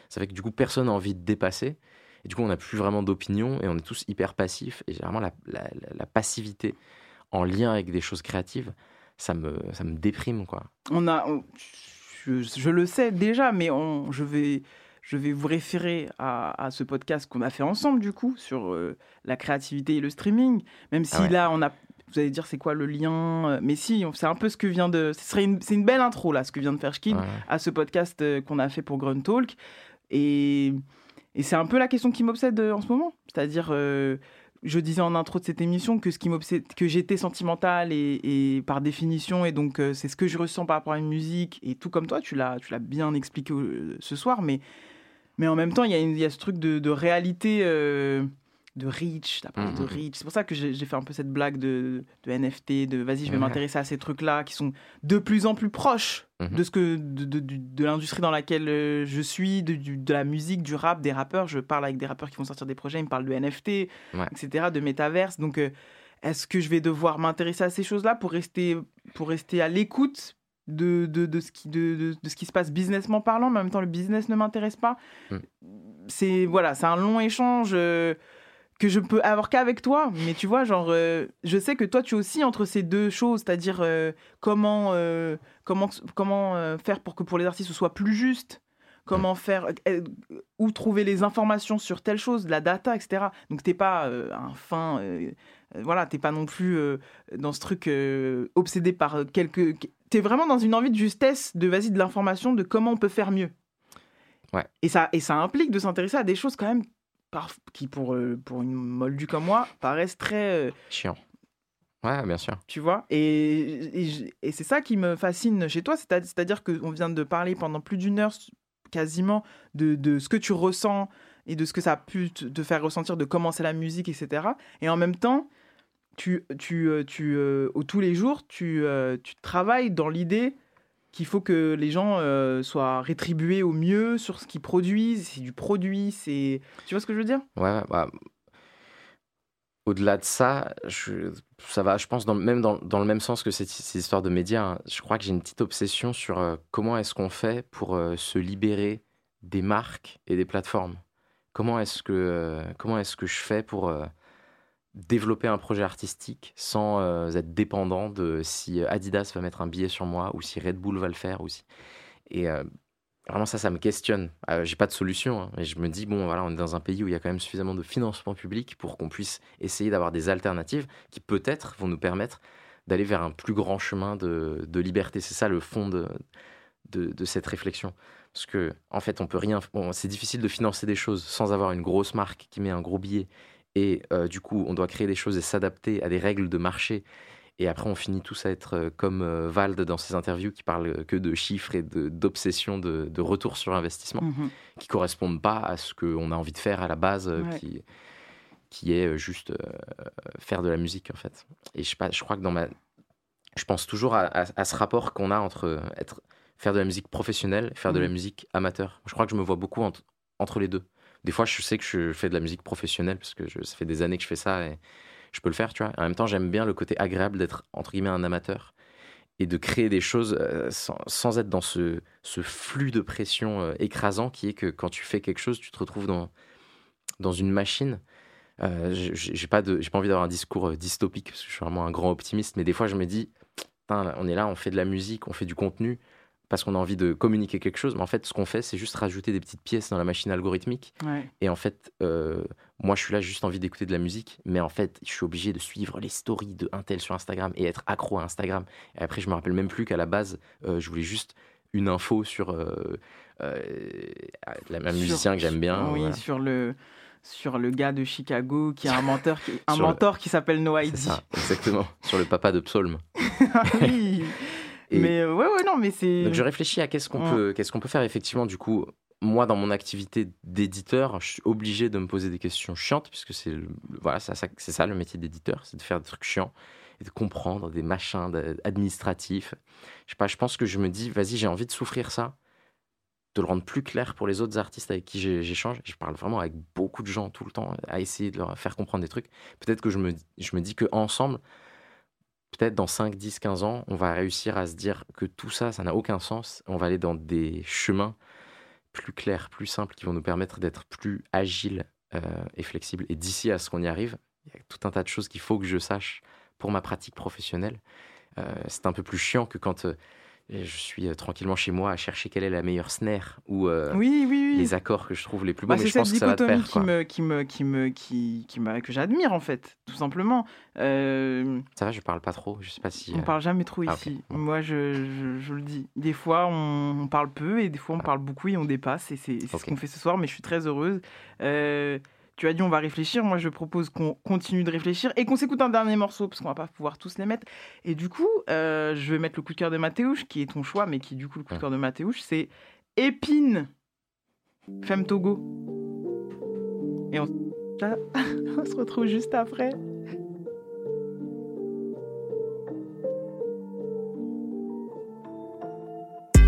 Ça fait que du coup, personne n'a envie de dépasser. Et du coup, on n'a plus vraiment d'opinion, et on est tous hyper passifs. Et généralement, la, la, passivité en lien avec des choses créatives, ça me, ça me déprime, quoi. On a, je, je le sais déjà, mais on, je, vais, je vais vous référer à, à ce podcast qu'on a fait ensemble, du coup, sur euh, la créativité et le streaming. Même si Ah ouais. là, on a. Vous allez dire, c'est quoi le lien euh, Mais si, c'est un peu ce que vient de. Ce serait une, c'est une belle intro, là, ce que vient de faire Shkin Ouais. à ce podcast euh, qu'on a fait pour Grunt Talk. Et, et c'est un peu la question qui m'obsède en ce moment. C'est-à-dire, euh, je disais en intro de cette émission que ce qui m'obsède, que j'étais sentimentale et, par définition, et donc euh, c'est ce que je ressens par rapport à une musique. Et tout comme toi, tu l'as, tu l'as bien expliqué euh, ce soir, mais, mais en même temps, il y, y a ce truc de, de réalité. euh, de reach, t'as parlé de Mhm. reach. C'est pour ça que j'ai fait un peu cette blague de, de NFT, de vas-y, je vais Ouais. m'intéresser à ces trucs-là qui sont de plus en plus proches Mhm. de ce que de, de- du- de l'industrie dans laquelle euh, je suis, de, de la musique, du rap, des rappeurs. Je parle avec des rappeurs qui vont sortir des projets, ils me parlent de NFT, Ouais. etc., de métaverse. Donc, euh, est-ce que je vais devoir m'intéresser à ces choses-là pour rester, pour rester à l'écoute de, de, de ce qui, de, de- de ce qui se passe businessment parlant, mais en même temps, le business ne m'intéresse pas? Mm. C'est voilà, c'est un long échange. euh, que je peux avoir qu'avec toi, mais tu vois, genre, euh, je sais que toi, tu es aussi entre ces deux choses, c'est-à-dire euh, comment, euh, comment, comment faire pour que pour les artistes ce soit plus juste, comment faire, où trouver les informations sur telle chose, la data, etc. Donc, t'es pas un fin, voilà, t'es pas non plus dans ce truc obsédé par quelques. T'es vraiment dans une envie de justesse, de vas-y, de l'information, de comment on peut faire mieux. Ouais. Et ça, et ça implique de s'intéresser à des choses quand même qui, pour, euh, pour une moldue comme moi, paraissent très. euh, Chiant. Ouais, bien sûr. tu vois Et, et, c'est ça qui me fascine chez toi, c'est-à- c'est-à-dire qu'on vient de parler pendant plus d'une heure quasiment de, de ce que tu ressens et de ce que ça a pu te te faire ressentir, de commencer la musique, etc. Et en même temps, tu, tu, euh, tu, euh, tous les jours, tu, euh, tu travailles dans l'idée qu'il faut que les gens euh, soient rétribués au mieux sur ce qu'ils produisent. C'est du produit, c'est. Tu vois ce que je veux dire? Ouais, bah, au-delà de ça, ça va, je pense, dans, même dans, dans le même sens que ces histoires de médias. hein. Je crois que j'ai une petite obsession sur euh, comment est-ce qu'on fait pour euh, se libérer des marques et des plateformes? Comment est-ce que, comment est-ce que je fais pour développer un projet artistique sans euh, être dépendant de si Adidas va mettre un billet sur moi ou si Red Bull va le faire ou si... Et euh, vraiment ça, ça me questionne. Euh, J'ai pas de solution, hein, mais je me dis bon voilà, on est dans un pays où il y a quand même suffisamment de financement public pour qu'on puisse essayer d'avoir des alternatives qui peut-être vont nous permettre d'aller vers un plus grand chemin de, de liberté. C'est ça le fond de, de, cette réflexion. Parce que, en fait, on peut rien. c'est difficile de financer des choses sans avoir une grosse marque qui met un gros billet. Et euh, du coup, on doit créer des choses et s'adapter à des règles de marché. Et après, on finit tous à être euh, comme euh, Vald dans ses interviews qui parle que de chiffres et d'obsession de, de retour sur investissement Mhm. qui correspondent pas à ce qu'on a envie de faire à la base, Ouais. qui, qui est juste faire de la musique en fait. Et je, sais pas, je crois que dans ma. Je pense toujours à, à- à ce rapport qu'on a entre être, faire de la musique professionnelle et faire de la Mhm. musique amateur. Je crois que je me vois beaucoup entre, entre les deux. Des fois, je sais que je fais de la musique professionnelle parce que je- ça fait des années que je fais ça et je peux le faire, tu vois. En même temps, j'aime bien le côté agréable d'être entre guillemets un amateur et de créer des choses euh, sans, être dans ce, ce flux de pression euh, écrasant qui est que quand tu fais quelque chose, tu te retrouves dans, dans une machine. Euh, j'ai- pas, pas envie d'avoir un discours euh, dystopique parce que je suis vraiment un grand optimiste, mais des fois je me dis, on est là, on fait de la musique, on fait du contenu parce qu'on a envie de communiquer quelque chose, mais en fait ce qu'on fait c'est juste rajouter des petites pièces dans la machine algorithmique. Ouais. Et en fait, euh, moi, je suis là juste envie d'écouter de la musique, mais en fait, je suis obligé de suivre les stories de un tel sur Instagram et être accro à Instagram. Et après, je me rappelle même plus qu'à la base, euh, je voulais juste une info sur euh, euh, la- un Sur- musicien que j'aime bien. Oui, voilà. sur le sur le gars de Chicago qui a un mentor qui, un le- mentor qui s'appelle No ID. Ça, exactement. sur le papa de Psaume. Ah oui. Et- Mais euh, ouais ouais non mais c'est Donc je réfléchis à qu'est-ce qu'on Ouais. peut, qu'est-ce qu'on peut faire effectivement. Du coup, moi dans mon activité d'éditeur, je suis obligé de me poser des questions chiantes puisque c'est voilà, ça, ça- c'est ça le métier d'éditeur, c'est de faire des trucs chiants et de comprendre des machins administratifs. Je sais pas, je pense que je me dis, vas-y, j'ai envie de souffrir ça, de le rendre plus clair pour les autres artistes avec qui j'échange. Je parle vraiment avec beaucoup de gens tout le temps à essayer de leur faire comprendre des trucs. Peut-être que je me, je me dis que ensemble peut-être dans 5, 10, 15 ans, on va réussir à se dire que tout ça, ça n'a aucun sens. On va aller dans des chemins plus clairs, plus simples, qui vont nous permettre d'être plus agiles euh, et flexibles. Et d'ici à ce qu'on y arrive, il y a tout un tas de choses qu'il faut que je sache pour ma pratique professionnelle. Euh, c'est un peu plus chiant que quand euh, je suis euh, tranquillement chez moi à chercher quelle est la meilleure snare ou euh, Oui, oui, oui. les accords que je trouve les plus beaux. Bah, mais c'est je pense que ça va dichotomie pair. qui me, qui me, qui me, qui, qui m'a- que j'admire en fait, tout simplement. Euh, Ça va, je parle pas trop. Je sais pas si. on parle jamais trop ah, ici. Moi, je, je, je le dis. Des fois, on, on parle peu et des fois, on parle beaucoup et on dépasse. Et c'est ce qu'on fait ce soir, mais je suis très heureuse. Tu as dit, on va réfléchir. Moi, je propose qu'on continue de réfléchir et qu'on s'écoute un dernier morceau parce qu'on va pas pouvoir tous les mettre. Et du coup, euh, je vais mettre le coup de cœur de Mathéouche, qui est ton choix, mais qui, du coup, le coup de cœur de Mathéouche, c'est Épine, Femme Togo. Et on, on se retrouve juste après.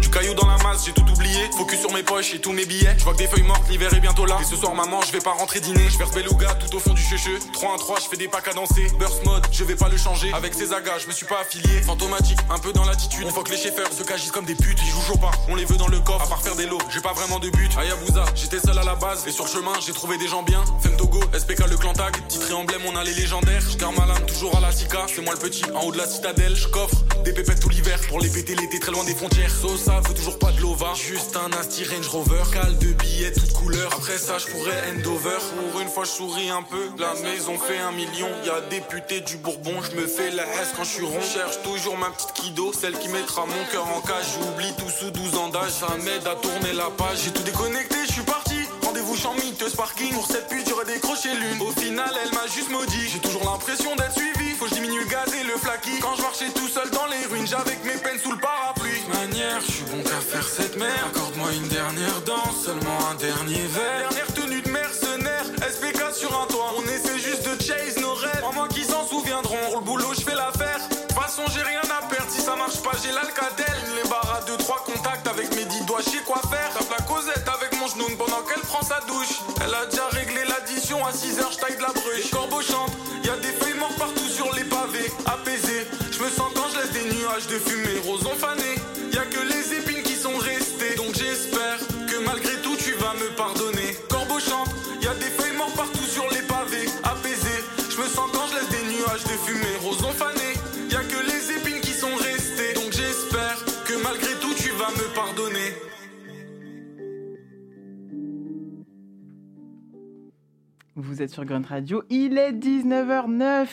Du caillou dans la masse, j'ai tout Focus sur mes poches et tous mes billets. Je vois que des feuilles mortes, l'hiver est bientôt là. Et ce soir, maman, je vais pas rentrer dîner. Je verse beluga tout au fond du cheveu. 3 1 3, je fais des packs à danser. Burst mode, je vais pas le changer. Avec ces agas, je me suis pas affilié. Fantomatique, un peu dans l'attitude. On voit que les chauffeurs se cagissent comme des putes. Ils jouent pas, on les veut dans le coffre. À part faire des lots, j'ai pas vraiment de but. Ayabusa, j'étais seul à la base. Et sur le chemin, j'ai trouvé des gens bien. Femme Togo, SPK le clan tag. Emblème, on a les légendaires. Je garde ma lame toujours à la sika. C'est moi le petit, en haut de la citadelle. Je coffre des pépettes tout l'hiver. Pour les péter l'été, très loin des frontières. Sosa toujours pas de l'ova. Juste un Asti Range Rover. Cale de billets toutes couleurs. Après ça, je pourrais endover. Pour une fois, je souris un peu. La maison fait un million. Y a député du Bourbon. Je me fais la S quand je suis rond. Cherche toujours ma petite Kido. Celle qui mettra mon cœur en cage. J'oublie tout sous 12 ans d'âge. Ça m'aide à tourner la page. J'ai tout déconnecté, je suis parti. Rendez-vous champ miteuse parking. Pour cette pute, j'aurais décroché l'une. Au final, elle m'a juste maudit. J'ai toujours l'impression d'être suivi. Faut que je diminue le gaz et le flaky. Quand je marchais tout seul dans les ruines, j'avais mes peines sous le parapluie. Manière, je suis bon qu'à faire cette merde. Accorde-moi une dernière danse, seulement un dernier verre. Dernière tenue de mercenaire, SPK sur un toit. On essaie juste de chase nos rêves. En moi qui s'en souviendront. Pour le boulot, je fais l'affaire. De toute façon, j'ai rien marche pas, j'ai l'alcatel. Les barres à deux, trois contacts avec mes dix doigts, je sais quoi faire. Tape la causette avec mon genou pendant qu'elle prend sa douche. Elle a déjà réglé l'addition à 6 heures, je taille de la bruche. Corbeau chante, y a des feuilles mortes partout sur les pavés. Apaisé, je me sens quand je laisse des nuages de fumée. Rosons fanés, y a que les épines qui sont restées. Donc j'espère que malgré tout tu vas me pardonner. Corbeau chante, y a des feuilles mortes partout sur les pavés. Apaisé, je me sens quand je laisse des nuages de fumée. Rosons fanés, Vous êtes sur Grunt Radio. Il est 19h09.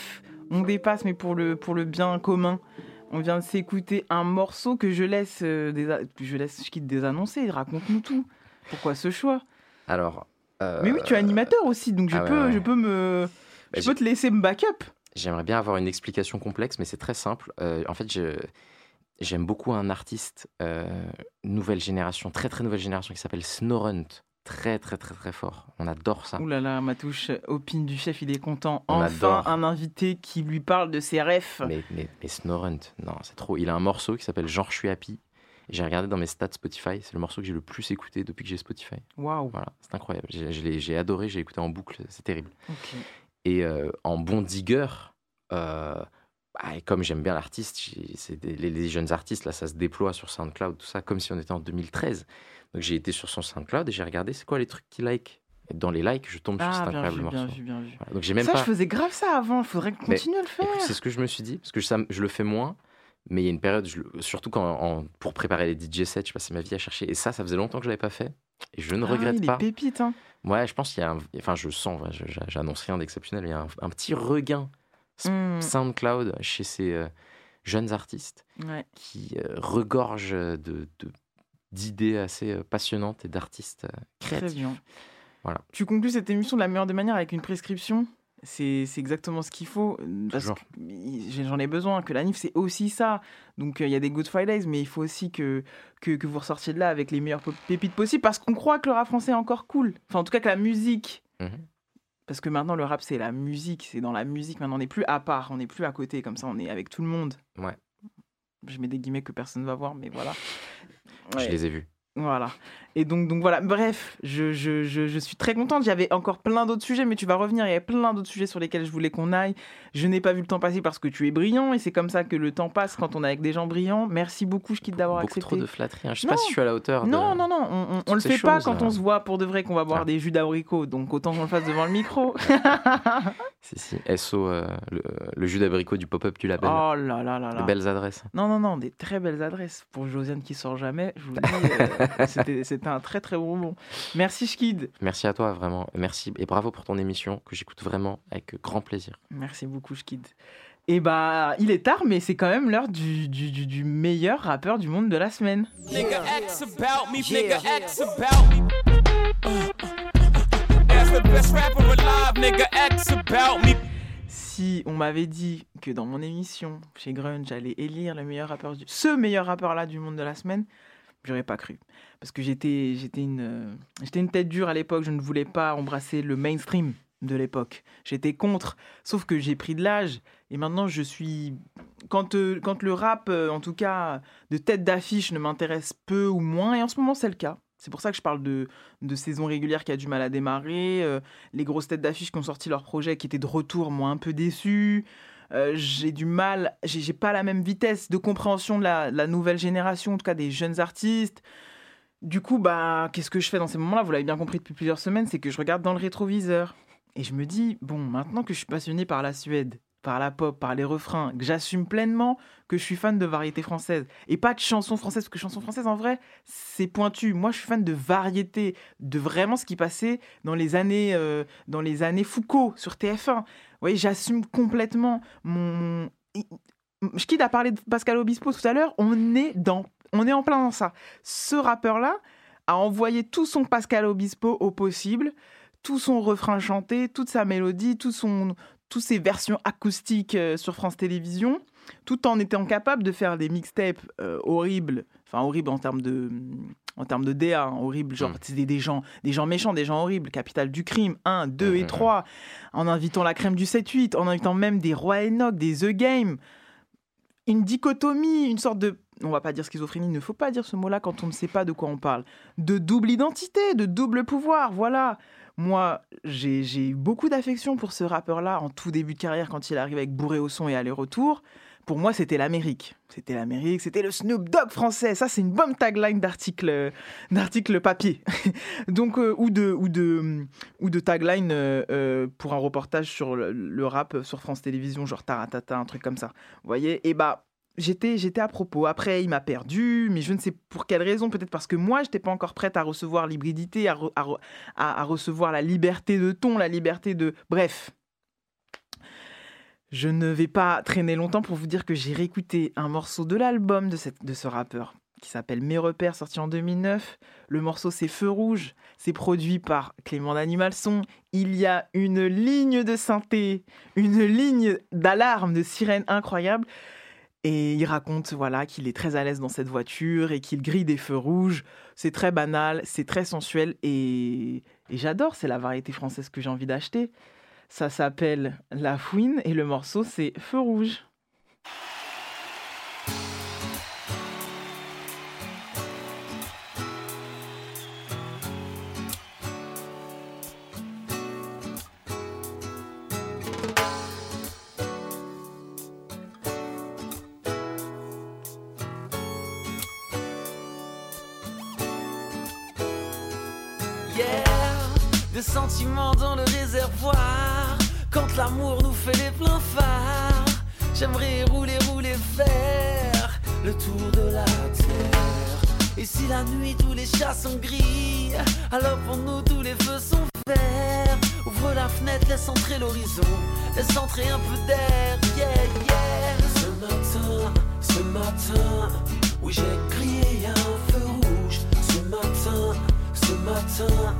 On dépasse, mais pour le, pour le bien commun. On vient de s'écouter un morceau que je laisse, euh, je laisse je quitte désannoncer. Raconte-nous tout. Pourquoi ce choix? Alors. euh, Mais oui, tu es animateur aussi, donc je, ah peux, ouais. je peux me. Bah, je peux te laisser me backup. J'aimerais bien avoir une explication complexe, mais c'est très simple. Euh, en fait, je- j'aime beaucoup un artiste nouvelle génération, très très nouvelle génération, qui s'appelle Snorunt. Très très très très fort. On adore ça. Ouh là là, ma touche, Opine du chef, il est content. On enfin, adore. un invité qui lui parle de ses refs. Mais, mais, mais Snorunt, non, c'est trop. Il a un morceau qui s'appelle Genre Je suis happy. J'ai regardé dans mes stats Spotify, c'est le morceau que j'ai le plus écouté depuis que j'ai Spotify. Waouh. Voilà, c'est incroyable. J'ai adoré, j'ai écouté en boucle, c'est terrible. Et euh, en bon digger, euh, bah, et comme j'aime bien l'artiste, les, les jeunes artistes, là, ça se déploie sur SoundCloud, tout ça, comme si on était en 2013. Donc j'ai été sur son SoundCloud et j'ai regardé c'est quoi les trucs qu'il like? Et dans les likes, je tombe sur Ah, cet incroyable vu, bien vu, bien vu. Voilà, donc j'ai même ça, pas. je faisais grave ça avant. Il faudrait Mais, continuer à le faire. C'est ce que je me suis dit, parce que ça, je le fais moins. Mais il y a une période, je surtout quand, en- pour préparer les DJ sets, je passais ma vie à chercher. Et ça, ça faisait longtemps que je l'avais pas fait. Et je ne Ah, regrette il pas. pépite, hein. Ouais, je pense qu'il y a un... Enfin, je sens, ouais, j'annonce rien d'exceptionnel, mais il y a un, un petit regain S- Mm. SoundCloud chez ces euh, jeunes artistes Ouais. qui euh, regorgent de, de- d'idées assez euh, passionnantes et d'artistes euh, Très créatifs. bien. Voilà. Tu conclus cette émission de la meilleure des manières avec une prescription. C'est exactement ce qu'il faut. euh, Parce j'en ai besoin. Que la NIF, c'est aussi ça. Donc, euh, il y a des Good Fridays, mais il faut aussi que, que, que vous ressortiez de là avec les meilleures pépites possibles. Parce qu'on croit que le rap français est encore cool. Enfin, en tout cas, que la musique. Mhm. Parce que maintenant, le rap, c'est la musique. C'est dans la musique. Maintenant, on n'est plus à part. On n'est plus à côté. Comme ça, on est avec tout le monde. Ouais, Je mets des guillemets que personne ne va voir, mais voilà. je les ai vus. Voilà. Et donc, donc voilà. Bref, je, je, je, je suis très contente. J'avais encore plein d'autres sujets, mais tu vas revenir. Il y avait plein d'autres sujets sur lesquels je voulais qu'on aille. Je n'ai pas vu le temps passer parce que tu es brillant et c'est comme ça que le temps passe quand on est avec des gens brillants. Merci beaucoup, je quitte d'avoir Beaucoup accepté. trop de flatterie. hein. Je sais Non. pas si je suis à la hauteur. de- Non, non, non, on, on- on le fait pas quand euh. on se voit pour de vrai qu'on va boire Ah. des jus d'abricot. Donc autant qu'on le fasse devant le micro. Si, si. SO, euh, le, le jus d'abricot du pop-up du label. oh là là là là. De belles adresses. Non, non, non, des très belles adresses. Pour Josiane qui sort jamais, je vous le dis, euh, c'était c'était un très très bonbon. Merci Schkid. Merci à toi, vraiment. Merci et bravo pour ton émission que j'écoute vraiment avec grand plaisir. Merci beaucoup Schkid. Et bah, il est tard, mais c'est quand même l'heure du, du, du- du meilleur rappeur du monde de la semaine. Nigga X about me, nigga X about me. That's the best rapper alive, nigga X about me. Si on m'avait dit que dans mon émission chez Grunge, j'allais élire le meilleur rappeur du... ce meilleur rappeur là du monde de la semaine, j'aurais pas cru. Parce que j'étais j'étais une, j'étais une tête dure à l'époque, je ne voulais pas embrasser le mainstream de l'époque. J'étais contre, sauf que j'ai pris de l'âge et maintenant je suis... Quand, euh, quand le rap, euh, en tout cas de tête d'affiche, ne m'intéresse peu ou moins, et en ce moment c'est le cas. C'est pour ça que je parle de, de saison régulière qui a du mal à démarrer, euh, les grosses têtes d'affiche qui ont sorti leur projet qui étaient de retour m'ont un peu déçu. J'ai du mal, j'ai pas la même vitesse de compréhension de la nouvelle génération, en tout cas des jeunes artistes. Du coup, bah, qu'est-ce que je fais dans ces moments-là? Vous l'avez bien compris depuis plusieurs semaines, c'est que je regarde dans le rétroviseur. Et je me dis, bon, maintenant que je suis passionné par la Suède, par la pop, par les refrains, que j'assume pleinement que je suis fan de variété française. Et pas de chansons françaises, parce que chansons françaises, en vrai, c'est pointu. Moi, je suis fan de variété, de vraiment ce qui passait dans les années, euh, dans les années Foucault sur TF1. Vous voyez, j'assume complètement mon... Je quitte à parler de Pascal Obispo tout à l'heure, on est, dans... on est en plein dans ça. Ce rappeur-là a envoyé tout son Pascal Obispo au possible, tout son refrain chanté, toute sa mélodie, tout son, toutes ses versions acoustiques euh, sur France Télévisions, tout en étant capable de faire des mixtapes euh, horribles, enfin horribles en termes de, en termes de DA, hein, horribles, genre c'est des, des gens, des gens méchants, des gens horribles, Capital du crime, 1, 2 et 3, en invitant la crème du 7-8, en invitant même des Roy Enoch, des The Game, une dichotomie, une sorte de on va pas dire schizophrénie, il ne faut pas dire ce mot-là quand on ne sait pas de quoi on parle, de double identité, de double pouvoir, voilà. Moi, j'ai eu beaucoup d'affection pour ce rappeur-là en tout début de carrière quand il arrive avec Bourré au son et aller-retour. Pour moi, c'était l'Amérique. C'était l'Amérique, c'était le Snoop Dogg français. Ça, c'est une bonne tagline d'article, d'article papier. Donc, euh, ou de, ou de, ou de tagline euh, euh, pour un reportage sur le, le rap sur France Télévisions, genre Taratata, un truc comme ça. Vous voyez? Et bah, j'étais, j'étais à propos. Après, il m'a perdu, mais je ne sais pour quelle raison. Peut-être parce que moi, je n'étais pas encore prête à recevoir l'hybridité, à, re- à re- à- à recevoir la liberté de ton, la liberté de. Bref. Je ne vais pas traîner longtemps pour vous dire que j'ai réécouté un morceau de l'album de, de ce rappeur qui s'appelle Mes repères, sorti en 2009. Le morceau c'est Feu rouge, c'est produit par Clément d'Animal Son. Il y a une ligne de synthé, une ligne d'alarme, de sirène incroyable. Et il raconte voilà qu'il est très à l'aise dans cette voiture et qu'il grille des feux rouges. C'est très banal, c'est très sensuel et, et j'adore. C'est la variété française que j'ai envie d'acheter. Ça s'appelle La Fouine et le morceau c'est Feu rouge. Faire le tour de la terre. Et la nuit tous les chats sont gris, alors pour nous tous les feux sont verts. Ouvre la fenêtre, laisse entrer l'horizon, laisse entrer un peu d'air. Yeah, yeah. Ce matin, ce matin, oui j'ai crié un feu rouge. Ce matin, ce matin,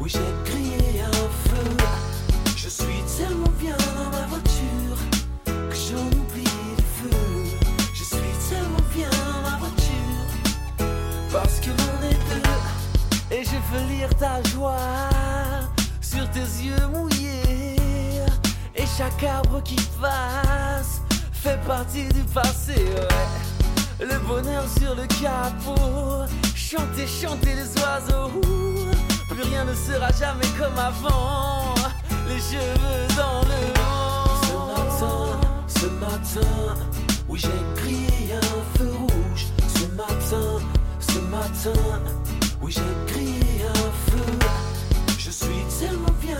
oui j'ai crié un feu. Je suis tellement bien dans ma voiture chaque arbre qui passe fait partie du passé. Ouais. Le bonheur sur le capot, chanter, chanter les oiseaux. Plus rien ne sera jamais comme avant. Les cheveux dans le vent. Ce matin, ce matin, oui j'ai crié un feu rouge. Ce matin, ce matin, oui j'ai crié un feu. Je suis tellement bien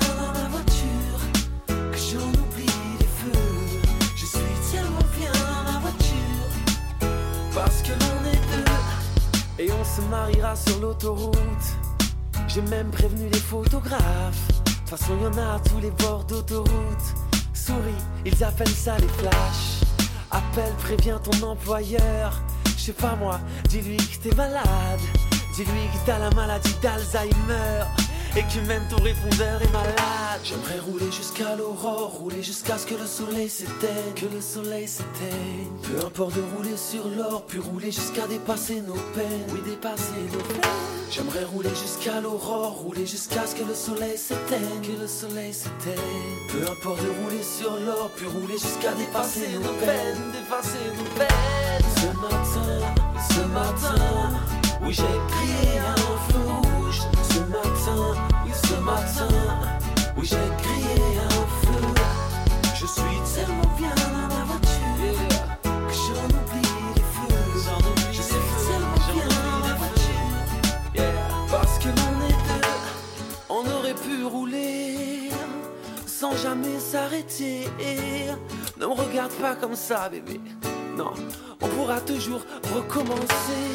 et on se mariera sur l'autoroute. J'ai même prévenu les photographes. De toute façon, y a à tous les bords d'autoroute. Souris, ils appellent ça les flashs. Appelle, préviens ton employeur. Je sais pas moi, dis-lui que t'es malade. Dis-lui que t'as la maladie d'Alzheimer. Et que même ton répondeur est malade. J'aimerais rouler jusqu'à l'aurore, rouler jusqu'à ce que le soleil s'éteigne. Que le soleil s'éteigne. Peu importe de rouler sur l'or, puis rouler jusqu'à dépasser nos peines. Oui, dépasser nos peines. J'aimerais rouler jusqu'à l'aurore, rouler jusqu'à ce que le soleil s'éteigne. Que le soleil s'éteigne. Peu importe de rouler sur l'or, puis rouler jusqu'à dépasser nos peines. Dépasser nos peines. Ce matin, ce matin, oui, j'ai crié un rouge. Ce matin, oui, ce matin, oui, j'ai crié un feu. Je suis tellement bien dans ma voiture que j'en oublie les feux. Je suis tellement bien dans ma voiture parce que l'on est deux. On aurait pu rouler sans jamais s'arrêter. Ne me regarde pas comme ça, bébé. Non, on pourra toujours recommencer.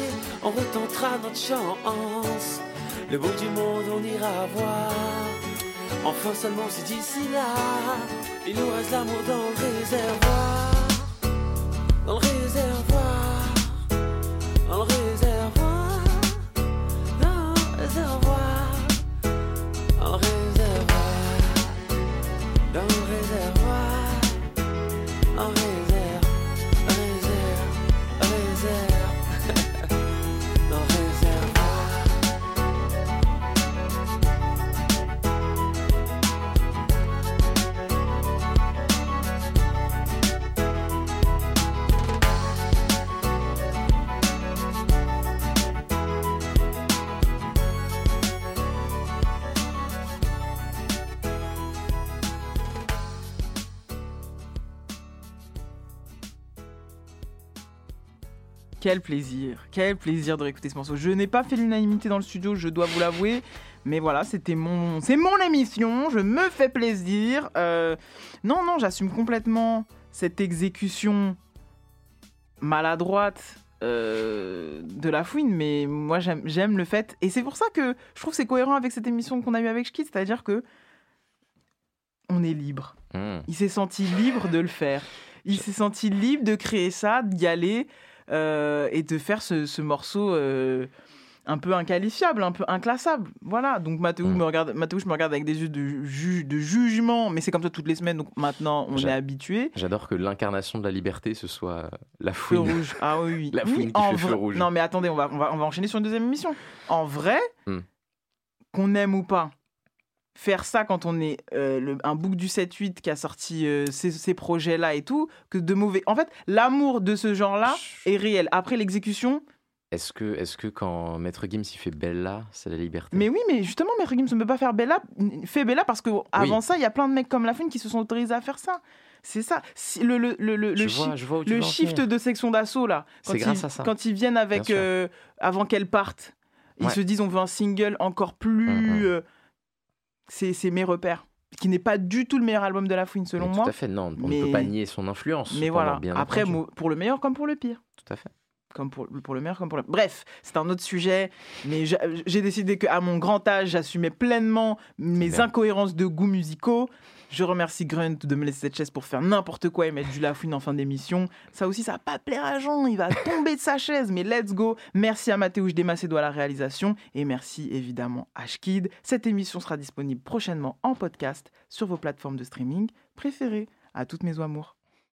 On retentera notre chance. Le bout du monde, on ira voir. Enfin, seulement si d'ici là, il nous reste l'amour dans le réservoir. Dans le réservoir. Dans le réservoir. Dans le réservoir. Dans le réservoir. Dans le réservoir. En réserve. Quel plaisir, quel plaisir de réécouter ce morceau. Je n'ai pas fait l'unanimité dans le studio, je dois vous l'avouer. Mais voilà, c'était mon, c'est mon émission, je me fais plaisir. Euh, non, non, j'assume complètement cette exécution maladroite euh, de la fouine, mais moi j'aime, le fait, et c'est pour ça que je trouve que c'est cohérent avec cette émission qu'on a eue avec Schkid, c'est-à-dire que on est libre. Hmm. Il s'est senti libre de le faire. Il s'est senti libre de créer ça, d'y aller et de faire ce, ce morceau euh, un peu inqualifiable, un peu inclassable. Voilà. Donc Mathéo Mm. me regarde, Mathéo, je me regarde avec des yeux de, ju- de jugement, mais c'est comme ça toutes les semaines. Donc maintenant, on est habitué. J'adore que l'incarnation de la liberté, ce soit la Feu fouine. rouge. Ah oui, oui. La Oui, fouine qui en fait feu rouge. Non, mais attendez, on va, on va, on va enchaîner sur une deuxième émission. En vrai, Hmm. qu'on aime ou pas, faire ça quand on est euh, le- un bouc du 7-8 qui a sorti euh, ces, ces projets-là et tout, que de mauvais. En fait, l'amour de ce genre-là est réel. Après l'exécution, Est-ce que, est que quand Maître Gims il fait Bella, c'est la liberté? Mais oui, mais justement, Maître Gims ne peut pas faire Bella, fait Bella parce que avant ça, il y a plein de mecs comme la qui se sont autorisés à faire ça. C'est ça. Le, le, le, le, Je le vois- je vois shift de section d'assaut, là, quand C'est ils, grâce à ça. quand ils viennent avec, euh, avant qu'elle parte, ils Ouais. se disent on veut un single encore plus. Mhm. euh, c'est mes repères. Qui n'est pas du tout le meilleur album de la fouine, selon moi. Tout à fait, non, on Mais- ne peut pas nier son influence. Mais voilà. bien Après, entendu. pour le meilleur comme pour le pire. Tout à fait. Comme pour, pour le meilleur comme pour le... Bref, c'est un autre sujet, mais j'a- j'ai décidé qu'à mon grand âge, j'assumais pleinement mes incohérences de goûts musicaux. Je remercie Grunt de me laisser cette chaise pour faire n'importe quoi et mettre du Lafouine en fin d'émission. Ça aussi, ça va pas plaire à Jean, il va tomber de sa chaise, mais let's go. Merci à Mathéouche Desmacédo à la réalisation et merci évidemment à Shkid. Cette émission sera disponible prochainement en podcast sur vos plateformes de streaming préférées. À toutes mes amours.